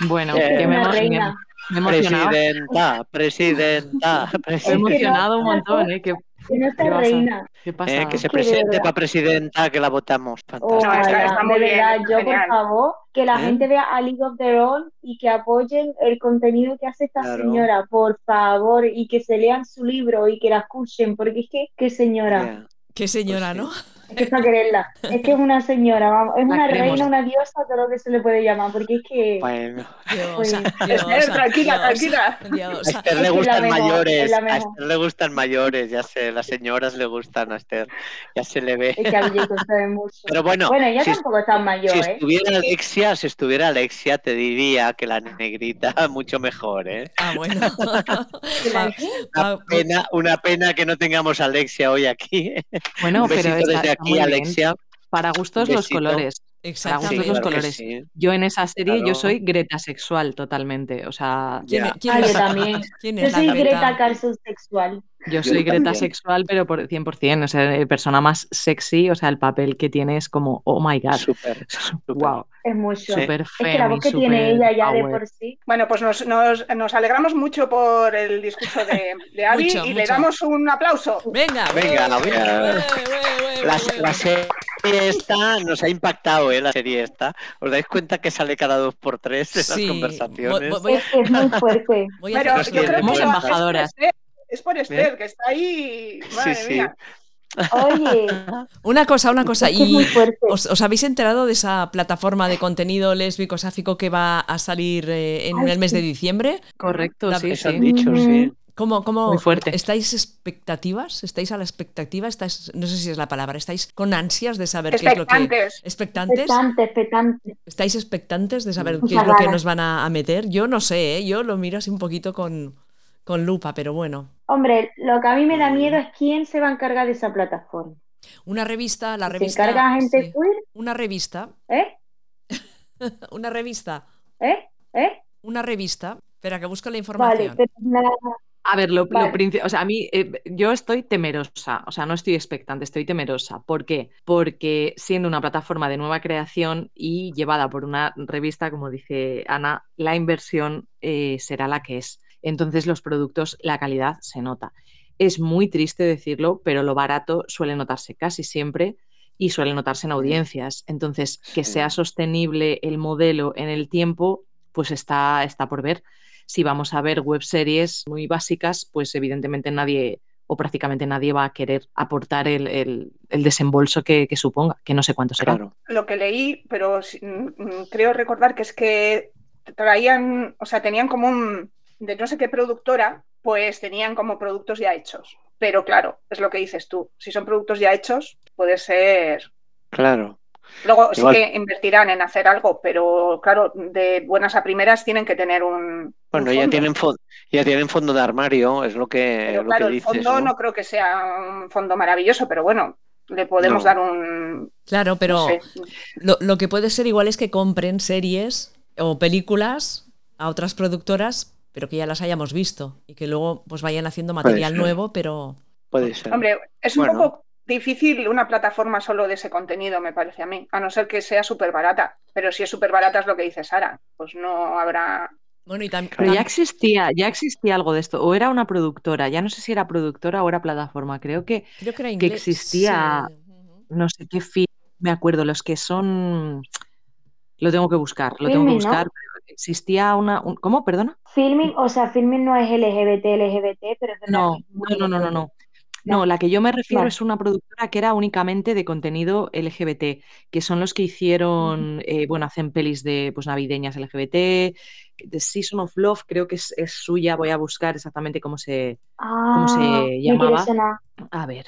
Bueno, Bien. que me, emocionado. Presidenta, presidenta, [laughs] Me he presidenta. emocionado un montón, ¿eh? ¿Qué, Que no está pasa? reina. ¿Qué pasa? Eh, que se presente para presidenta, que la votamos. Fantástico. No, está- Ojalá, está muy de verdad, yo por favor, que la ¿Eh? gente vea a League of Their Own y que apoyen el contenido que hace esta Claro. señora, por favor, y que se lean su libro y que la escuchen, porque es que, qué señora, Ya. Qué señora, Pues sí. ¿no? Que es para quererla, es que es una señora, vamos, es La una queremos. reina, una diosa, todo lo que se le puede llamar, porque es que Bueno, Diosa, Pues, diosa, [laughs] Esther, [laughs] tranquila, diosa, tranquila. a. Esther Es le gustan mejor, mayores, a. Esther le gustan mayores, ya sé, las señoras le gustan a Esther, ya se le ve. es que a mucho. Pero bueno, Bueno, ella si, tampoco es tan mayor, si ¿eh? estuviera Alexia, si estuviera Alexia, te diría que la negrita [laughs] mucho mejor, ¿eh? Ah, bueno. Una pena, una pena que no tengamos a Alexia hoy aquí. Bueno, Un besito pero aquí. Alexia. Para gustos los colores. Para Exactamente. gustos los claro que colores. sí. Yo en esa serie Claro. yo soy Greta sexual totalmente. O sea, ¿Quién, Ya. quién Ah, es, yo también. ¿Quién Yo es la soy Greta? Greta Carson sexual. Yo soy Greta también. sexual, pero por 100%. O sea, el persona más sexy, o sea, el papel que tiene es como, oh my god. Súper, [laughs] súper. Wow. Es mucho. Sí. Súper Es que la voz femi, que tiene ella ya de power. por sí. Bueno, pues nos, nos- nos alegramos mucho por el discurso de, de Abby Mucho, y le damos un aplauso. Venga, Venga, La, ué, la ué. serie esta nos ha impactado, ¿eh? La serie esta. ¿Os dais cuenta que sale cada dos por tres en Sí, las conversaciones? voy- voy- voy a- Es muy [laughs] fuerte. voy a Pero yo creo que eso es por. Esther, que está ahí. [laughs] Madre Sí, sí. mía. Oye, Una cosa, una cosa. ¿Y fuerte. os, os habéis enterado de esa plataforma de contenido lésbico sáfico que va a salir eh, en Ay, el mes de diciembre? Correcto, La- sí, Eso han sí. dicho, sí. ¿Cómo, cómo Muy fuerte. estáis expectativas? ¿Estáis a la expectativa? ¿Estáis, no sé si es la palabra, estáis con ansias de saber qué es lo que. Expectantes. ¿Expectantes? Expectante, expectante. ¿Estáis expectantes de saber qué es lo que nos van a, a meter? Yo no sé, ¿eh? yo lo miro así un poquito con, con lupa, pero bueno. Hombre, lo que a mí me da Mm. miedo es quién se va a encargar de esa plataforma. Una revista, la Si se revista. encarga gente sí. queer, Una revista, ¿eh? [laughs] una revista, ¿Eh? ¿Eh? una revista. Espera, que busco la Vale, información. pero nada, A ver, lo, lo Vale. o sea, a mí, eh, yo estoy temerosa, o sea, no estoy expectante, estoy temerosa. ¿Por qué? Porque siendo una plataforma de nueva creación y llevada por una revista, como dice Ana, la inversión eh, será la que es. Entonces, los productos, la calidad se nota. Es muy triste decirlo, pero lo barato suele notarse casi siempre y suele notarse en audiencias. Entonces, que sea sostenible el modelo en el tiempo, pues está, está por ver si vamos a ver web series muy básicas, pues evidentemente nadie o prácticamente nadie va a querer aportar el, el- el desembolso que, que suponga, que no sé cuánto será. Claro. Lo que leí, pero mm, mm, creo recordar que es que traían, o sea, tenían como un, de no sé qué productora, pues tenían como productos ya hechos. Pero claro, es lo que dices tú, si son productos ya hechos, puede ser... Claro. Luego sí Igual. que invertirán en hacer algo, pero claro, de buenas a primeras tienen que tener un... Bueno, un ya tienen, ya tienen fondo de armario, es lo que, Pero lo claro, que el fondo ¿no? no creo que sea un fondo maravilloso, pero bueno, le podemos No. dar un... Claro, pero no sé, lo, lo que puede ser igual es que compren series o películas a otras productoras, pero que ya las hayamos visto y que luego pues vayan haciendo material nuevo, pero Puede ser. Hombre, es un Bueno. poco difícil una plataforma solo de ese contenido, me parece a mí, a no ser que sea súper barata. Pero si es súper barata es lo que dice Sara, pues no habrá... bueno, y tam- Pero ya existía, ya existía algo de esto, o era una productora, ya no sé si era productora o era plataforma, creo que, creo que era que inglés. existía, sí. No sé qué film, me acuerdo, los que son, lo tengo que buscar, lo tengo que ¿no? Existía una, un- ¿cómo? Perdona? Filming, o sea, Filming no es LGBT, LGBT, pero es No, no, no, no, no, no. La que yo me refiero es una productora que era únicamente de contenido LGBT, que son los que hicieron, eh, bueno, hacen pelis de pues navideñas LGBT, The Season of Love, creo que es, es suya, voy a buscar exactamente cómo se, cómo se Ah, llamaba. A ver,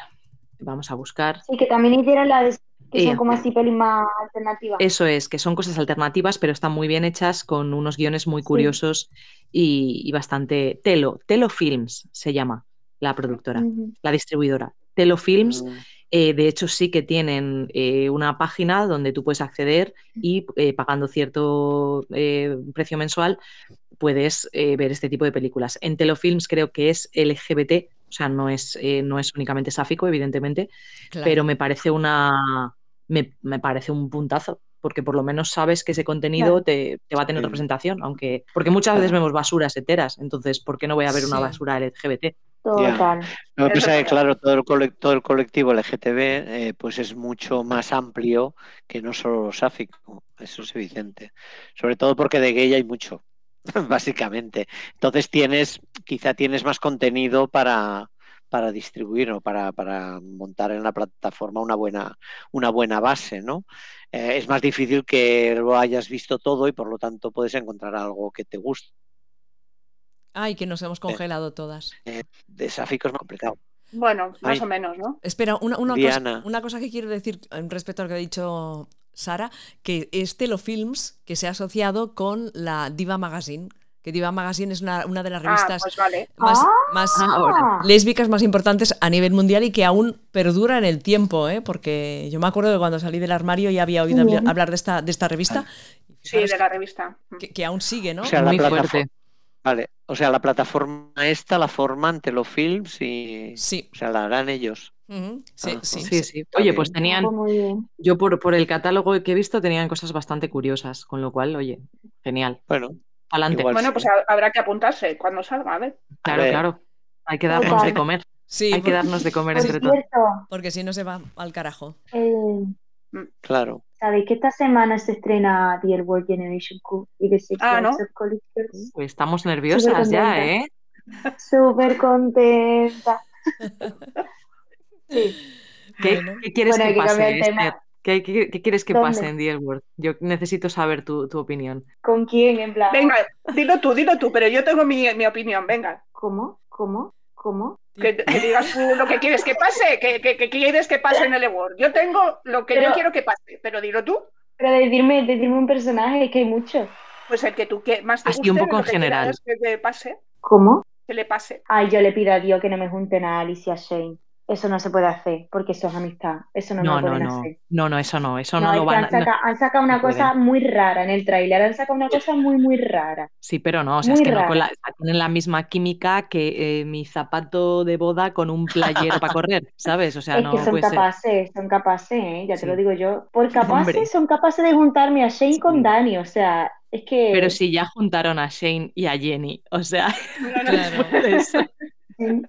vamos a buscar. Sí, que también hicieron la de que son como así pelis más alternativas. Eso es, que son cosas alternativas, pero están muy bien hechas, con unos guiones muy Sí. curiosos y, y bastante... Telo, Telo Films se llama la productora, la distribuidora. Telo Films Mm, Eh, de hecho, sí que tienen eh, una página donde tú puedes acceder y eh, pagando cierto eh, precio mensual puedes eh, ver este tipo de películas. En Telefilms creo que es LGBT, o sea, no es, eh, no es únicamente sáfico, evidentemente, Claro. pero me parece una me, me parece un puntazo. Porque por lo menos sabes que ese contenido Claro. te, te va a tener Sí. representación, aunque. Porque muchas veces vemos basuras enteras, entonces, ¿por qué no voy a ver una basura LGBT? Total. Lo que Eso pasa es es que, claro, todo el, cole- todo el colectivo LGTB eh, pues es mucho más amplio que no solo lo sáfico, eso es evidente. Sobre todo porque de gay hay mucho, [laughs] básicamente. Entonces tienes, quizá tienes más contenido para, para distribuir o para, para montar en la plataforma una buena, una buena base, ¿no? Eh, es más difícil que lo hayas visto todo y por lo tanto puedes encontrar algo que te guste. Ay, que nos hemos congelado todas. Eh, de sáfico es más complicado. Bueno, más Ay. o menos, ¿no? Espera, una, una cosa, una cosa que quiero decir en respecto a lo que ha dicho Sara, que es Telefilms que se ha asociado con la Diva Magazine, que Diva Magazine es una, una de las Ah, revistas pues vale. más, Ah. más Ahora. lésbicas más importantes a nivel mundial y que aún perdura en el tiempo, ¿eh? porque yo me acuerdo que cuando salí del armario ya había oído hablar, bien. hablar de esta, de esta revista. Sí, de la revista. que, que aún sigue, ¿no? O sea, la Muy fuerte. Vale, o sea, la plataforma esta la forman Telefilms y, Sí. o sea, la harán ellos. Sí, sí, Sí, sí. Oye, pues tenían, yo por, por el catálogo que he visto, tenían cosas bastante curiosas, con lo cual, oye, genial. Bueno, Adelante. Igual Bueno, sí. pues ha- habrá que apuntarse cuando salga, a ver. Claro, ver. claro. Hay que darnos de comer. Sí, Hay que darnos de comer Por entre todos. porque si no se va al carajo. eh, claro. ¿sabéis que esta semana se estrena The World Generation Q y The Six Ah, ¿no? Of? Pues estamos nerviosas ya. ¿eh? Súper contenta. [laughs] Sí. ¿Qué, Bueno. qué quieres Bueno, que pase. Esther? ¿Qué, qué- qué quieres que ¿Dónde? pase en The L Word? Yo necesito saber tu, tu opinión. ¿Con quién? En plan. Venga, dilo tú, dilo tú, pero yo tengo mi, mi opinión, venga. ¿Cómo? ¿Cómo? ¿Cómo? Que, que digas tú lo que quieres que pase, que, que- que quieres que pase en el Award. Yo tengo lo que yo quiero que pase, pero dilo tú. Pero decirme, decirme un personaje, que hay muchos. Pues el que tú que más te Así un poco en que general. quieras que, que pase, ¿Cómo? que le pase. Ay, yo le pido a Dios que no me junten a Alice y a Shane. Eso no se puede hacer, porque eso es amistad. Eso no, No, lo no, pueden no. hacer. No, no, eso no. Eso No, no, es lo van han a. no- sacado, han sacado una no cosa pueden. muy rara en el tráiler. Han sacado una cosa muy, muy rara. Sí, pero no, o sea, es que no con la- tienen la misma química que eh, mi zapato de boda con un playero para correr, [laughs] ¿sabes? O sea, Es no que son puede ser. capaces, son capaces, ¿eh? Ya te lo digo yo. Por [laughs] capaces, Hombre. son capaces de juntarme a Shane con. Dani. O sea, es que. Pero si ya juntaron a Shane y a Jenny, o sea, [laughs] No, no, Claro. después de eso,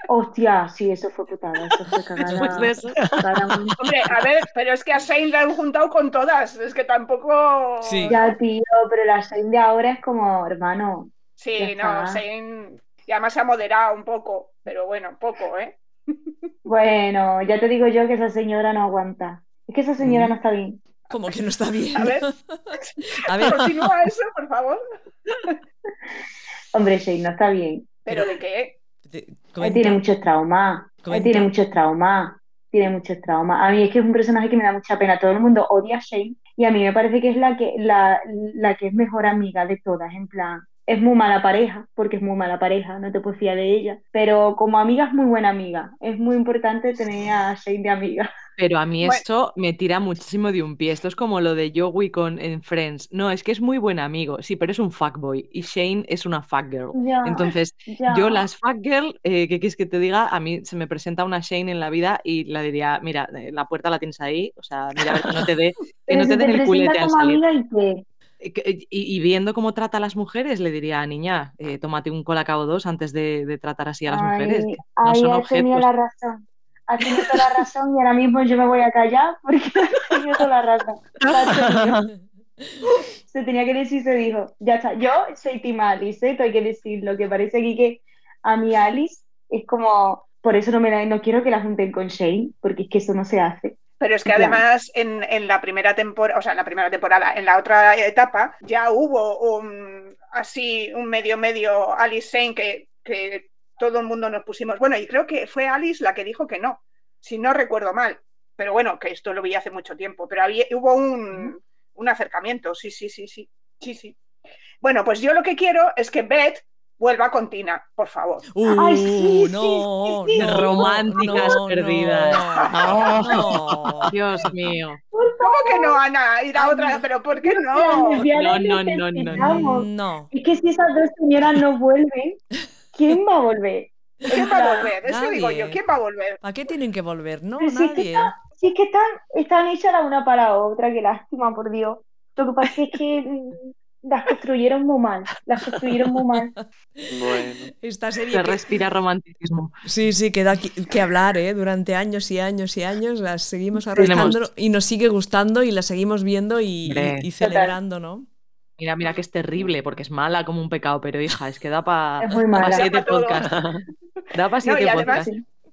Hostia, sí, eso fue putada. Eso fue después cagada. de eso. cagada muy- Hombre, a ver, pero es que a Shane le han juntado con todas. Es que tampoco. Sí. Ya, tío, pero la Shane de ahora es como, hermano. Sí, no. Shane. Y además se ha moderado un poco, pero bueno, poco, ¿eh? Bueno, ya te digo yo que esa señora no aguanta. Es que esa señora Mm. no está bien. Como que no está bien. A ver, A ver, continúa eso, por favor. Hombre, Shane no está bien. ¿Pero de qué? Él tiene muchos traumas. Él tiene muchos traumas. Tiene muchos traumas. A mí es que es un personaje que me da mucha pena. Todo el mundo odia a Shane y a mí me parece que es la que, la, la que es mejor amiga de todas. En plan, es muy mala pareja, porque es muy mala pareja, no te puedes fiar de ella. Pero como amiga es muy buena amiga. Es muy importante tener a Shane de amiga. Pero a mí Bueno. esto me tira muchísimo de un pie. Esto es como lo de Joey con en Friends. No, es que es muy buen amigo, sí, pero es un fuckboy y Shane es una fuckgirl. Ya, Entonces, yo las fuckgirl, eh, ¿qué quieres que te diga? A mí se me presenta una Shane en la vida y la diría, mira, eh, la puerta la tienes ahí, o sea, mira, a ver que no te dé, que Pero no si te te den el culete al salir. amiga y qué. Eh, eh, Y, y viendo cómo trata a las mujeres, le diría, niña, eh, tómate un colacao dos antes de, de tratar así a las mujeres, que no ay, son has tenido objetos. la razón. Has tenido toda la razón y ahora mismo yo me voy a callar porque [laughs] has tenido toda la razón. [laughs] Se tenía que decir, se dijo. Ya está. Yo soy Team Alice, ¿eh? Esto hay que decirlo, que parece aquí que a mi Alice es como. Por eso no me la- no quiero que la junten con Shane, porque es que eso no se hace. Pero es que además en, en la primera temporada, o sea, en la primera temporada, en la otra etapa, ya hubo un así, un medio medio Alice Shane que, que todo el mundo nos pusimos. Bueno, y creo que fue Alice la que dijo que no, si no recuerdo mal. Pero bueno, que esto lo vi hace mucho tiempo. Pero había, hubo un, un acercamiento, sí, sí, sí, sí, sí, sí. Bueno, pues yo lo que quiero es que Beth vuelva con Tina, por favor. Uh, Ay, sí, sí, no, sí, sí. no, Románticas no, perdidas. No, no. Dios mío. ¿Cómo que no, Ana? Ir a otra, pero ¿por qué no? No, no, no, no. No. Es que si esas dos señoras no vuelven, ¿quién va a volver? ¿Quién va a volver? Eso Nadie. digo yo, ¿quién va a volver? ¿Para qué tienen que volver? No, Pero si es que nadie. están, si es que están, están hechas la una para la otra, qué lástima, por Dios. Lo que pasa es que las construyeron muy mal, las construyeron muy mal. [laughs] Bueno. Esta serie Se que- respira romanticismo. Sí, sí, queda que, que hablar, ¿eh? Durante años y años y años las seguimos arrastrando y nos sigue gustando y la seguimos viendo y, Hombre. y- y celebrando, ¿no? Mira, mira que es terrible porque es mala como un pecado, pero hija, es que da para Es muy mala. siete [laughs] Da pa' todo. podcasts. Da para No, siete además, podcasts.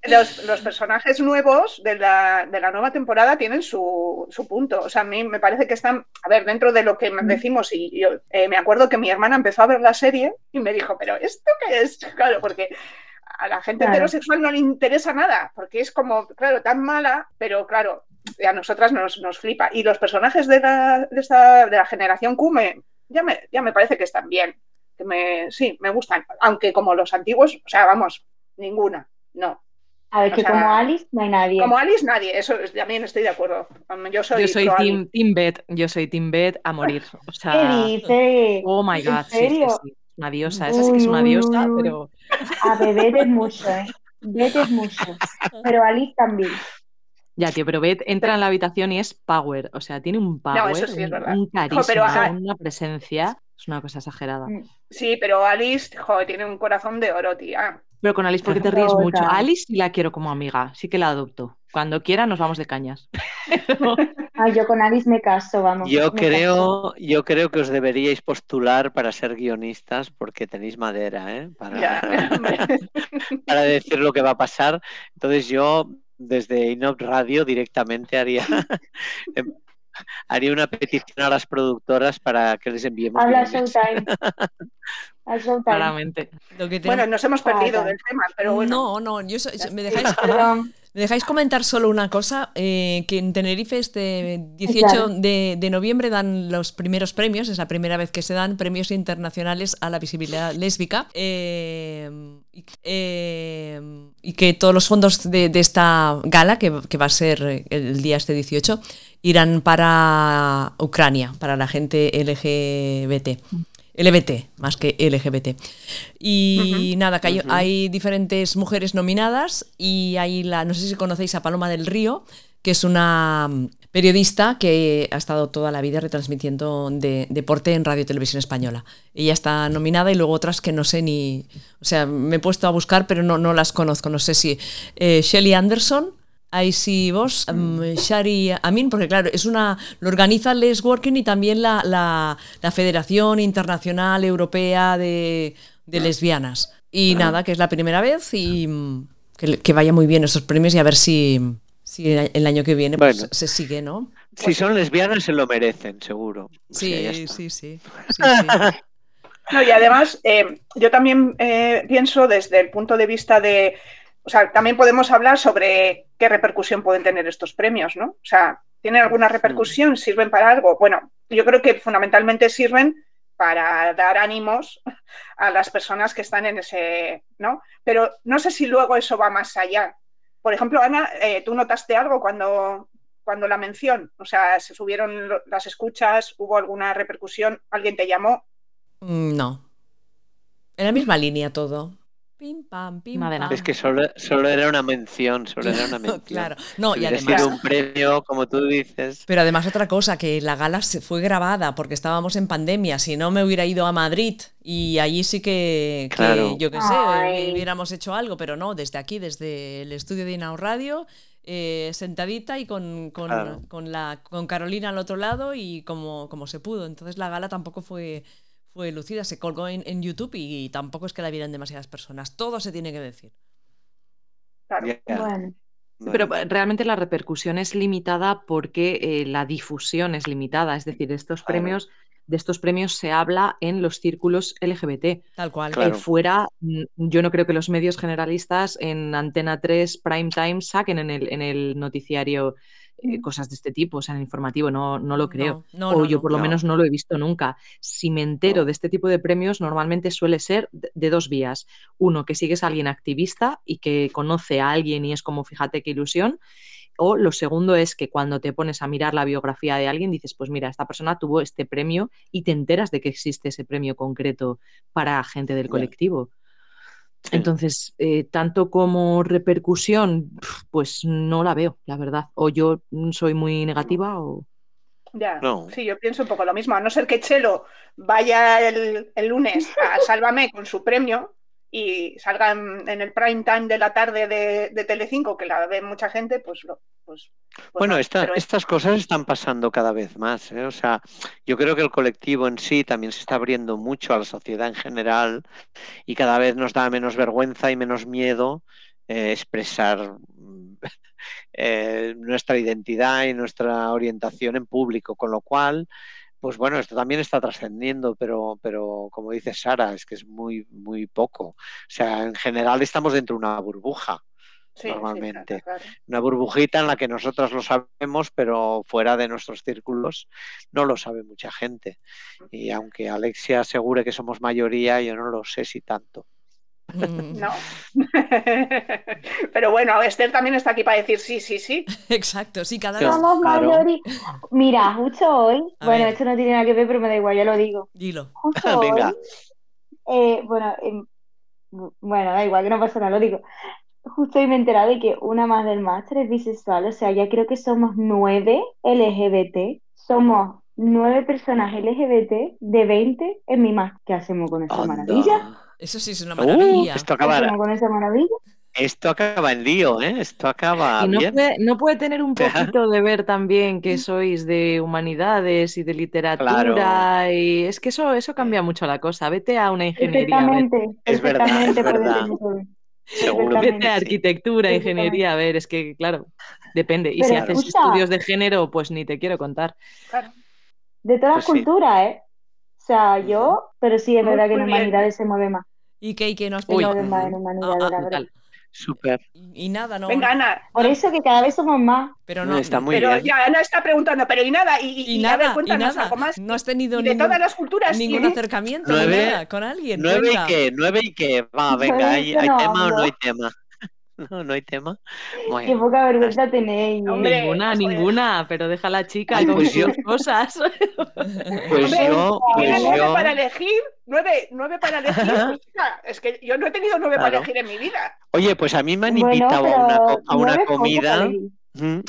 Los, los personajes nuevos de la, de la nueva temporada tienen su, su punto. O sea, a mí me parece que están, a ver, dentro de lo que decimos, y yo eh, me acuerdo que mi hermana empezó a ver la serie y me dijo, pero ¿esto qué es? [laughs] Claro, porque a la gente Claro. heterosexual no le interesa nada, porque es como, claro, tan mala, pero claro, a nosotras nos, nos flipa. Y los personajes de la, de esta, de la generación Q me- ya, me, ya me parece que están bien. Que me, sí, me gustan. Aunque como los antiguos, o sea, vamos, ninguna, no. A ver, O que sea, como Alice no hay nadie. Como Alice, nadie, eso es- también estoy de acuerdo. Yo soy, Yo soy team, team Bet, yo soy Team Bet a morir. [laughs] O ¿Qué dice? oh my ¿En god, sí, sí, serio? sí. Una diosa, esa sí que es una diosa, pero A beber es mucho, ¿eh? Beth es mucho. Pero Alice también. ya, tío, pero Bet entra en la habitación y es power, o sea, tiene un power, eso sí es un, verdad. un Jo, pero carisma, a- una presencia, es una cosa exagerada. Mm. Sí, pero Alice, joder, tiene un corazón de oro, tía. Pero con Alice, porque te ríes mucho? A Alice sí la quiero como amiga, sí que la adopto. Cuando quiera nos vamos de cañas. [laughs] Ay, yo con Alice me caso, vamos. Yo caso. creo, yo creo que os deberíais postular para ser guionistas porque tenéis madera, ¿eh? Para, Ya, [laughs] [laughs] para decir lo que va a pasar. Entonces yo desde Inop Radio directamente haría, em- [laughs] haría una petición a las productoras para que les enviemos Habla. Showtime. [laughs] Claramente. Lo que te- Bueno, nos hemos perdido Fatal. del tema, pero bueno. No, no, yo so- me dejáis Perdón. ¿Me dejáis comentar solo una cosa? Eh, que en Tenerife este 18 Claro. de, de noviembre dan los primeros premios, es la primera vez que se dan premios internacionales a la visibilidad lésbica. eh, y, eh, y que todos los fondos de, de esta gala, que, que va a ser el día este 18, irán para Ucrania, para la gente LGBT. LBT, más que LGBT. Y nada, que hay, diferentes mujeres nominadas y hay la, no sé si conocéis a Paloma del Río, que es una mm, periodista que ha estado toda la vida retransmitiendo de- deporte en Radio y Televisión Española. Ella está nominada y luego otras que no sé ni... O sea, me he puesto a buscar, pero no, no las conozco. No sé si eh, Shelly Anderson, Icy Boss, um, Shari Amin, porque claro, es una. Lo organiza Les Working y también la, la- la Federación Internacional Europea de, de Lesbianas. Y nada, que es la primera vez y mm, que, que vaya muy bien esos premios y a ver si, si el año que viene pues, Bueno. se sigue, ¿no? Si son lesbianas se lo merecen, seguro. O sea, sí. sí, sí. [laughs] No, y además, eh, yo también eh, pienso desde el punto de vista de. O sea, también podemos hablar sobre qué repercusión pueden tener estos premios, ¿no? O sea, ¿tienen alguna repercusión? ¿Sirven para algo? Bueno, yo creo que fundamentalmente sirven para dar ánimos [laughs] a las personas que están en ese, ¿no? Pero no sé si luego eso va más allá. Por ejemplo, Ana, eh, ¿tú notaste algo cuando, cuando la mención? O sea, se subieron las escuchas, hubo alguna repercusión, alguien te llamó, Mm, No. En la misma línea todo. Pim, pam, pim, pam. Es que solo, solo era una mención, solo era una [laughs] mención. Claro. No, y además. sido un premio, como tú dices. Pero además otra cosa, que la gala se fue grabada porque estábamos en pandemia. Si no me hubiera ido a Madrid y allí sí que, que Claro. yo qué sé, Ay. hubiéramos hecho algo, pero no, desde aquí, desde el estudio de Inao Radio, eh, sentadita y con, con, Claro. con la, con Carolina al otro lado y como, como se pudo. Entonces la gala tampoco fue, fue lucida, se colgó en, en YouTube y tampoco es que la vieran demasiadas personas. Todo se tiene que decir. claro. Bueno, Pero bueno. eh, realmente la repercusión es limitada porque eh, la difusión es limitada. Es decir, estos Claro. premios, de estos premios se habla en los círculos LGBT. Tal cual. Eh, Claro. fuera, mm, yo no creo que los medios generalistas en Antena 3 Prime Time saquen en el, en el noticiario eh, cosas de este tipo, o sea, en el informativo, no, no lo creo. No, no, o yo por lo No. menos no lo he visto nunca. Si me entero de este tipo de premios, normalmente suele ser de, de dos vías. Uno, que sigues a alguien activista y que conoce a alguien y es como, fíjate qué ilusión. O lo segundo es que cuando te pones a mirar la biografía de alguien, dices, pues mira, esta persona tuvo este premio y te enteras de que existe ese premio concreto para gente del colectivo. Entonces, eh, tanto como repercusión, pues no la veo, la verdad. O yo soy muy negativa o... Ya, No. sí, yo pienso un poco lo mismo. A no ser que Chelo vaya el, el lunes a Sálvame con su premio y salga en, en el prime time de la tarde de, de Telecinco, que la ve mucha gente, pues lo. Pues, pues Bueno, no, esta- pero es- estas cosas están pasando cada vez más. ¿eh? O sea, yo creo que el colectivo en sí también se está abriendo mucho a la sociedad en general y cada vez nos da menos vergüenza y menos miedo eh, expresar [laughs] eh, nuestra identidad y nuestra orientación en público, con lo cual, pues bueno, esto también está trascendiendo, pero, pero como dice Sara, es que es muy, muy poco. O sea, en general estamos dentro de una burbuja sí, sí, normalmente. claro, claro. una burbujita en la que nosotros lo sabemos, pero fuera de nuestros círculos no lo sabe mucha gente. Y aunque Alexia asegure que somos mayoría, yo no lo sé si tanto. Mm, No. [laughs] pero bueno, Esther también está aquí para decir sí, sí, sí. [laughs] Exacto, sí, cada vez. somos claro. mayori- Mira, justo hoy, A bueno, ver. esto no tiene nada que ver, pero me da igual, yo lo digo. Dilo. Justo [laughs] hoy, eh, bueno, em, bueno, da igual, que no pasa nada, lo digo. Justo hoy me he enterado de que una más del máster es bisexual, o sea, ya creo que somos nueve LGBT, somos nueve personas LGBT de 20 en mi máster. ¿Qué hacemos con esa maravilla? Eso sí es una Uh, maravilla. esto ¿Qué acaba, con esa maravilla? esto acaba en lío, ¿eh? Esto acaba Y no bien. puede, no puede tener un [laughs] poquito de ver también que sois de humanidades y de literatura y es que eso, eso cambia mucho la cosa. Vete a una ingeniería. Perfectamente, Es verdad, es verdad. Vete a arquitectura, ingeniería, a ver, es que claro, depende. Y Pero, si haces escucha. estudios de género, pues ni te quiero contar. Claro. De todas las Pues sí. culturas, ¿eh? O sea, yo, pero sí es Muy, verdad que en bien. humanidades se mueve más. ¿Y qué, y qué no has Se Uy. más en humanidades, Ah, ah, la verdad. Súper. Y, y nada, no. Venga, Ana. Por eso que cada vez somos más. Pero no. Está muy pero bien. ya Ana está preguntando, pero y nada, y, y- Y y a ver, nada, y cuéntanos nada. algo más. No has tenido Y de ningún, todas las culturas. ningún y- acercamiento ni Nueve- nada con alguien. ¿Nueve y Cuenta. qué? ¿Nueve y qué? Va, venga, [laughs] ¿hay, que hay tema o no hay tema? [laughs] No, no hay tema. Qué Bueno, poca vergüenza tenéis. Hombre, ninguna, joder. ninguna, pero deja a la chica Ay, con pues yo- sus [laughs] cosas. [laughs] pues Hombre, yo, pues nueve yo, para elegir, nueve, nueve para elegir. pues, es que yo no he tenido nueve para Claro. elegir en mi vida. oye, pues a mí me han Bueno, invitado a una, a una comida. para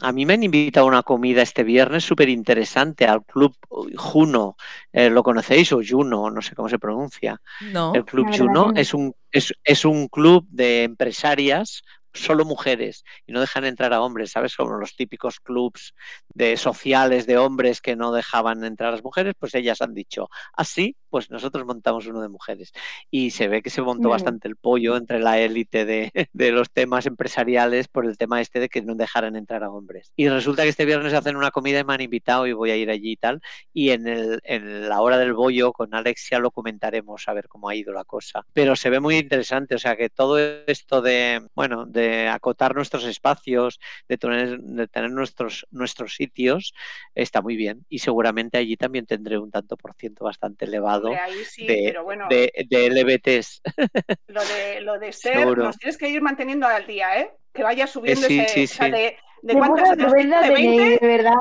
A mí me han invitado a una comida este viernes súper interesante al Club Juno. Eh, ¿Lo conocéis? O Juno, no sé cómo se pronuncia. No. El Club Juno es un, es, es un club de empresarias, solo mujeres, y no dejan entrar a hombres, ¿sabes? Como los típicos clubs de sociales de hombres que no dejaban entrar a las mujeres, pues ellas han dicho, así, pues nosotros montamos uno de mujeres. Y se ve que se montó bastante el pollo entre la élite de, [laughs] de los temas empresariales por el tema este de que no dejaran entrar a hombres. Y resulta que este viernes hacen una comida y me han invitado y voy a ir allí y tal. Y en, el, en la hora del bollo con Alexia lo comentaremos a ver cómo ha ido la cosa. Pero se ve muy interesante, o sea que todo esto de, bueno, de acotar nuestros espacios, de tener, de tener nuestros, nuestros sitios, está muy bien. Y seguramente allí también tendré un tanto por ciento bastante elevado Ahí sí, de, bueno, de, de LBTs. [laughs] lo de, lo de ser, Seguro. nos tienes que ir manteniendo al día, ¿eh? Que vaya subiendo sí, ese, sí, o sea, sí. de, de cuántas vergüenza de tenéis, 20, de verdad.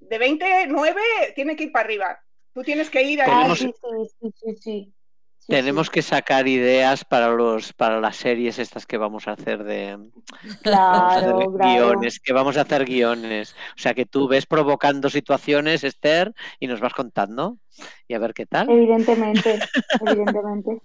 de 20, 9, tiene que ir para arriba. Tú tienes que ir Ah, ahí. Tenemos- sí, sí, sí, sí, Tenemos sí. que sacar ideas para los para las series estas que vamos a hacer de vamos a hacer Claro, claro. guiones, que vamos a hacer guiones. O sea que tú ves provocando situaciones, Esther, y nos vas contando y a ver qué tal. Evidentemente, [laughs] evidentemente.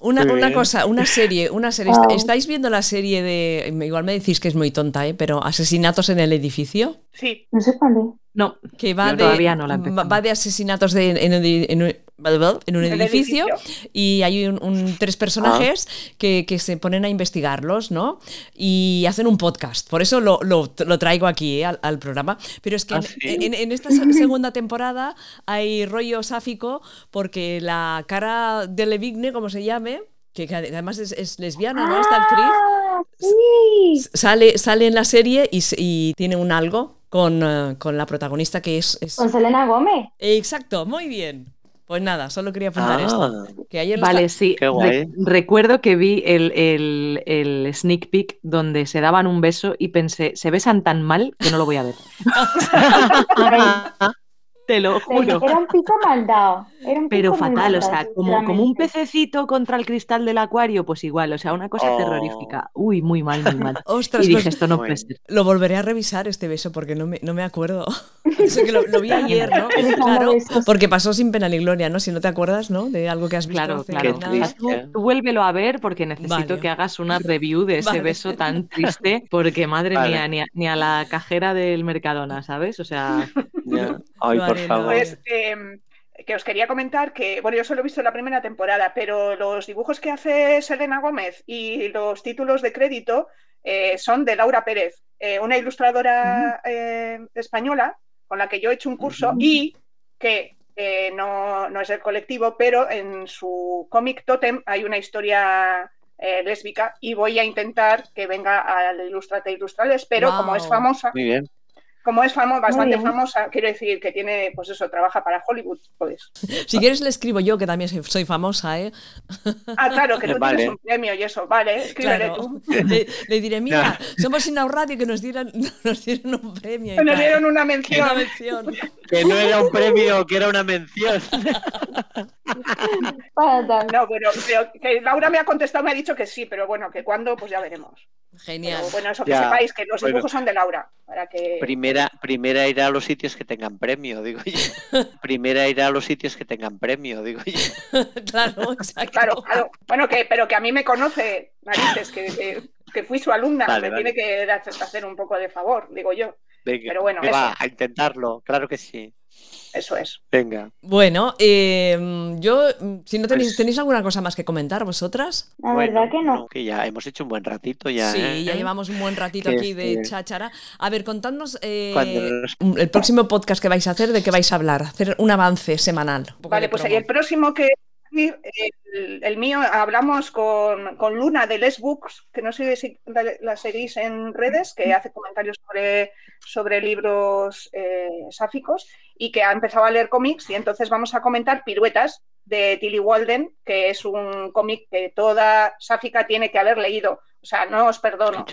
Una, una cosa, una serie, una serie. Wow. ¿Estáis viendo la serie de, igual me decís que es muy tonta, ¿eh? pero Asesinatos en el edificio? Sí, No sé cuál es. No, Que va Yo de, todavía no la va- de asesinatos de, en, en un, en un edificio, edificio. y hay un, un- tres personajes que, que se ponen a investigarlos, ¿no? Y hacen un podcast. Por eso lo, lo- lo traigo aquí ¿eh? al, al programa. Pero es que Ah, en, ¿sí? en- en esta se- segunda temporada hay rollo sáfico porque la cara de Levigne, como se llame, que que además es, es lesbiana, ¿no? Esta actriz ¡Ah, sí! sale, sale en la serie y, y tiene un algo con, eh, con la protagonista que es, es- Con Selena Gómez. Exacto, muy bien. Pues nada, solo quería apuntar esto. Ah, Que ayer lo Vale, sí. Qué guay. Re- recuerdo que vi el, el- el sneak peek donde se daban un beso y pensé, se besan tan mal que no lo voy a ver. [laughs] [laughs] Te lo juro. Era un pico mal dado. Era un Pero pico fatal, o sea, como, como un pececito contra el cristal del acuario, pues igual, o sea, una cosa Oh. terrorífica. Uy, muy mal, muy mal. [laughs] Ostras, Y dije, pues esto no puede ser. lo volveré a revisar este beso porque no me, no me acuerdo. [laughs] Eso que lo, lo vi ayer, ¿no? Claro, porque pasó sin pena ni gloria, ¿no? Si no te acuerdas, ¿no? De algo que has visto Claro, hace claro. Tú, tú vuélvelo a ver porque necesito Vale. que hagas una review de ese Vale. beso tan triste, porque madre Vale. mía, ni a, ni a la cajera del Mercadona, ¿sabes? O sea. Ay, Lo por favor. Pues eh, que os quería comentar que, bueno, yo solo he visto la primera temporada, pero los dibujos que hace Selena Gómez y los títulos de crédito eh, son de Laura Pérez, eh, una ilustradora eh, española con la que yo he hecho un curso y que eh, no, no es el colectivo, pero en su cómic Totem hay una historia eh, lésbica y voy a intentar que venga al Ilustrate Ilustrales, pero como es famosa, Muy bien. Como es famo- bastante famosa, quiero decir que tiene, pues eso, trabaja para Hollywood, pues. Si quieres le escribo yo, que también soy, famosa, ¿eh? Ah, claro, que [laughs] tú Vale. tienes un premio y eso, vale, escríbele Claro. tú. [laughs] Le, le diré, mira, somos Inau Radio que nos dieron, [laughs] nos dieron un premio. y Que nos dieron una mención. Una mención. Que no era un premio, que era una mención. No, bueno, pero que Laura me ha contestado, me ha dicho que sí, pero bueno, que cuándo, pues ya veremos. Genial. Pero bueno, eso que Ya, sepáis, que los bueno. dibujos son de Laura, para que... Primera, primera ir a los sitios que tengan premio, digo yo. [laughs] Primera ir a los sitios que tengan premio, digo yo. [laughs] claro, [laughs] exacto. Claro, claro. Bueno, que, pero que a mí me conoce, narices, que, que, que fui su alumna, Vale, me vale. tiene que hacer un poco de favor, digo yo. Venga, Pero bueno, va, a intentarlo, claro que sí. Eso es. Venga. Bueno, eh, yo, si no tenéis, ¿tenéis alguna cosa más que comentar vosotras? La Bueno, verdad que no. Que ya hemos hecho un buen ratito ya. sí, ¿eh? ya llevamos un buen ratito aquí de sí. cháchara. A ver, contadnos eh, el próximo podcast que vais a hacer, ¿de qué vais a hablar? Hacer un avance semanal. un Vale, pues promo. el próximo que el, el mío hablamos con, con Luna de Les Books, que no sé si la, la seguís en redes, que hace comentarios sobre, sobre libros eh, sáficos y que ha empezado a leer cómics y entonces vamos a comentar Piruetas de Tilly Walden, que es un cómic que toda sáfica tiene que haber leído. O sea, no os perdono.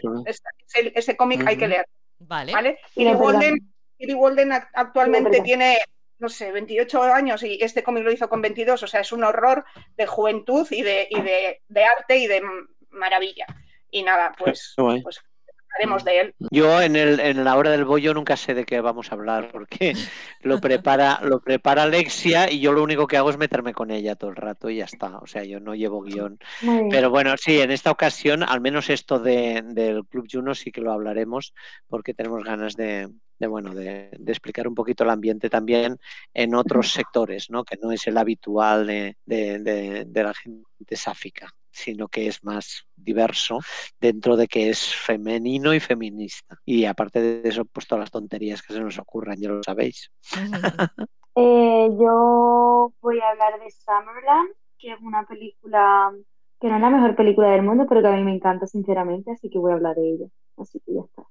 Ese, cómic hay que leer. Vale. ¿vale? Tilly. Walden, Tilly Walden ac- actualmente tiene, no sé, 28 años y este cómic lo hizo con 22, o sea, es un horror de juventud y de, y de, de arte y de maravilla. Y nada, pues, guay. pues hablaremos de él. Yo en, el, en la hora del bollo nunca sé de qué vamos a hablar porque [laughs] lo prepara, lo prepara Alexia y yo lo único que hago es meterme con ella todo el rato y ya está. O sea, yo no llevo guion. Pero bueno, sí, en esta ocasión, al menos esto de, del Club Juno sí que lo hablaremos porque tenemos ganas de, de, bueno, de, de explicar un poquito el ambiente también en otros sectores, ¿no? Que no es el habitual de, de- de- de la gente sáfica, sino que es más diverso dentro de que es femenino y feminista. Y aparte de eso, pues todas las tonterías que se nos ocurran, ya lo sabéis. [laughs] Eh, yo voy a hablar de Summerland, que es una película que no es la mejor película del mundo, pero que a mí me encanta sinceramente, así que voy a hablar de ella. Así que ya está.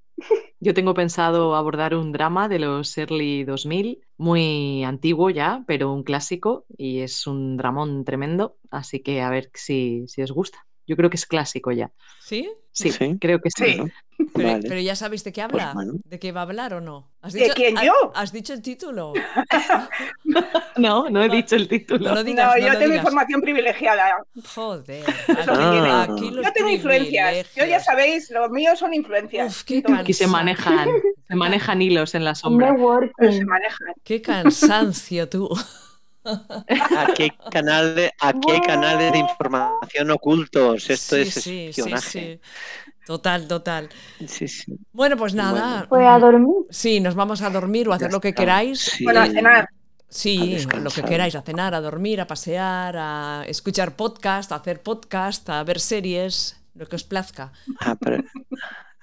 Yo tengo pensado abordar un drama de los early 2000, muy antiguo ya, pero un clásico y es un dramón tremendo, así que a ver si, si os gusta. Yo creo que es clásico ya. ¿Sí? Sí, Sí. creo que sí. Sí. Pero, Vale. pero ya sabéis de qué Pues habla. bueno. ¿De qué va a hablar o no? ¿Has ¿De quién, yo? ¿Has dicho el título? [laughs] No, no he dicho el No título. lo digas, No, no yo lo tengo digas. información privilegiada. Joder, [laughs] Eso aquí, tiene. aquí los Yo tengo influencias. Yo ya sabéis, los míos son influencias. Uf, qué Aquí se manejan, se [laughs] manejan hilos en la sombra. se manejan. Qué cansancio tú. Aquí hay, canal de, aquí hay canales de información ocultos. Esto Sí, es sí, sí, espionaje. sí. Total, total. Sí, sí. Bueno, pues nada. Pues a dormir. Sí, nos vamos a dormir o a hacer lo que queráis. Sí. Bueno, a cenar. A Sí, lo que queráis, a cenar, a dormir, a pasear, a escuchar podcast, a hacer podcast, a ver series, lo que os plazca. A, pre-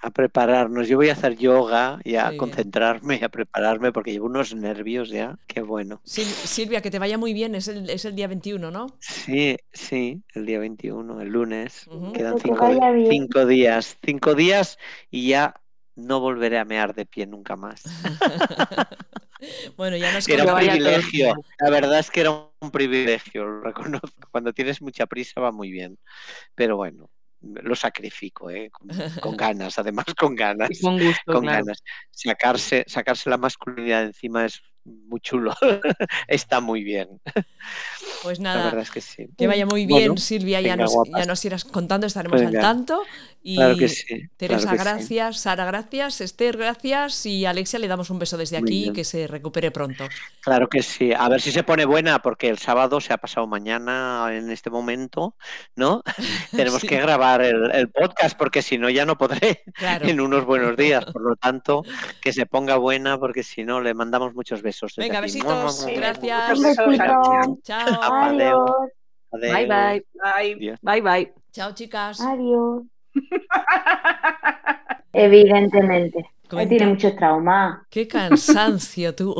a prepararnos. Yo voy a hacer yoga y a Muy bien. concentrarme y a prepararme porque llevo unos nervios ya. Qué bueno. Sil- Silvia, que te vaya muy bien, es el, es el día 21, ¿no? Sí, sí, el día 21, el lunes. Quedan cinco, cinco días. Cinco días y ya no volveré a mear de pie nunca más. [laughs] Bueno, ya nos Era un todo privilegio. La verdad es que era un privilegio, lo reconozco. Cuando tienes mucha prisa va muy bien. Pero bueno, lo sacrifico, ¿eh? con, con [laughs] ganas, además con ganas. Y con gusto, Con claro. ganas. Sacarse, sacarse la masculinidad encima es muy chulo. [laughs] Está muy bien. Pues La nada, verdad es que sí. que vaya muy bien, Bueno, Silvia, ya nos, ya nos irás contando, estaremos al Venga. tanto. Y Claro que sí. Teresa, claro que sí. gracias, Sara, gracias, Esther, gracias y Alexia le damos un beso desde aquí, bien. que se recupere pronto. Claro que sí. A ver si se pone buena, porque el sábado se ha pasado mañana en este momento, ¿no? [laughs] Tenemos Sí. que grabar el, el podcast, porque si no ya no podré Claro. [laughs] en unos buenos días. Por lo tanto, que se ponga buena, porque si no, le mandamos muchos besos. Venga, aquí. besitos, gracias. besos. Chao. Adiós. Adeu. Bye bye. Adiós. Bye bye. Chao, chicas. Adiós. [laughs] Evidentemente. Comenta- tiene muchos traumas. Qué cansancio tú.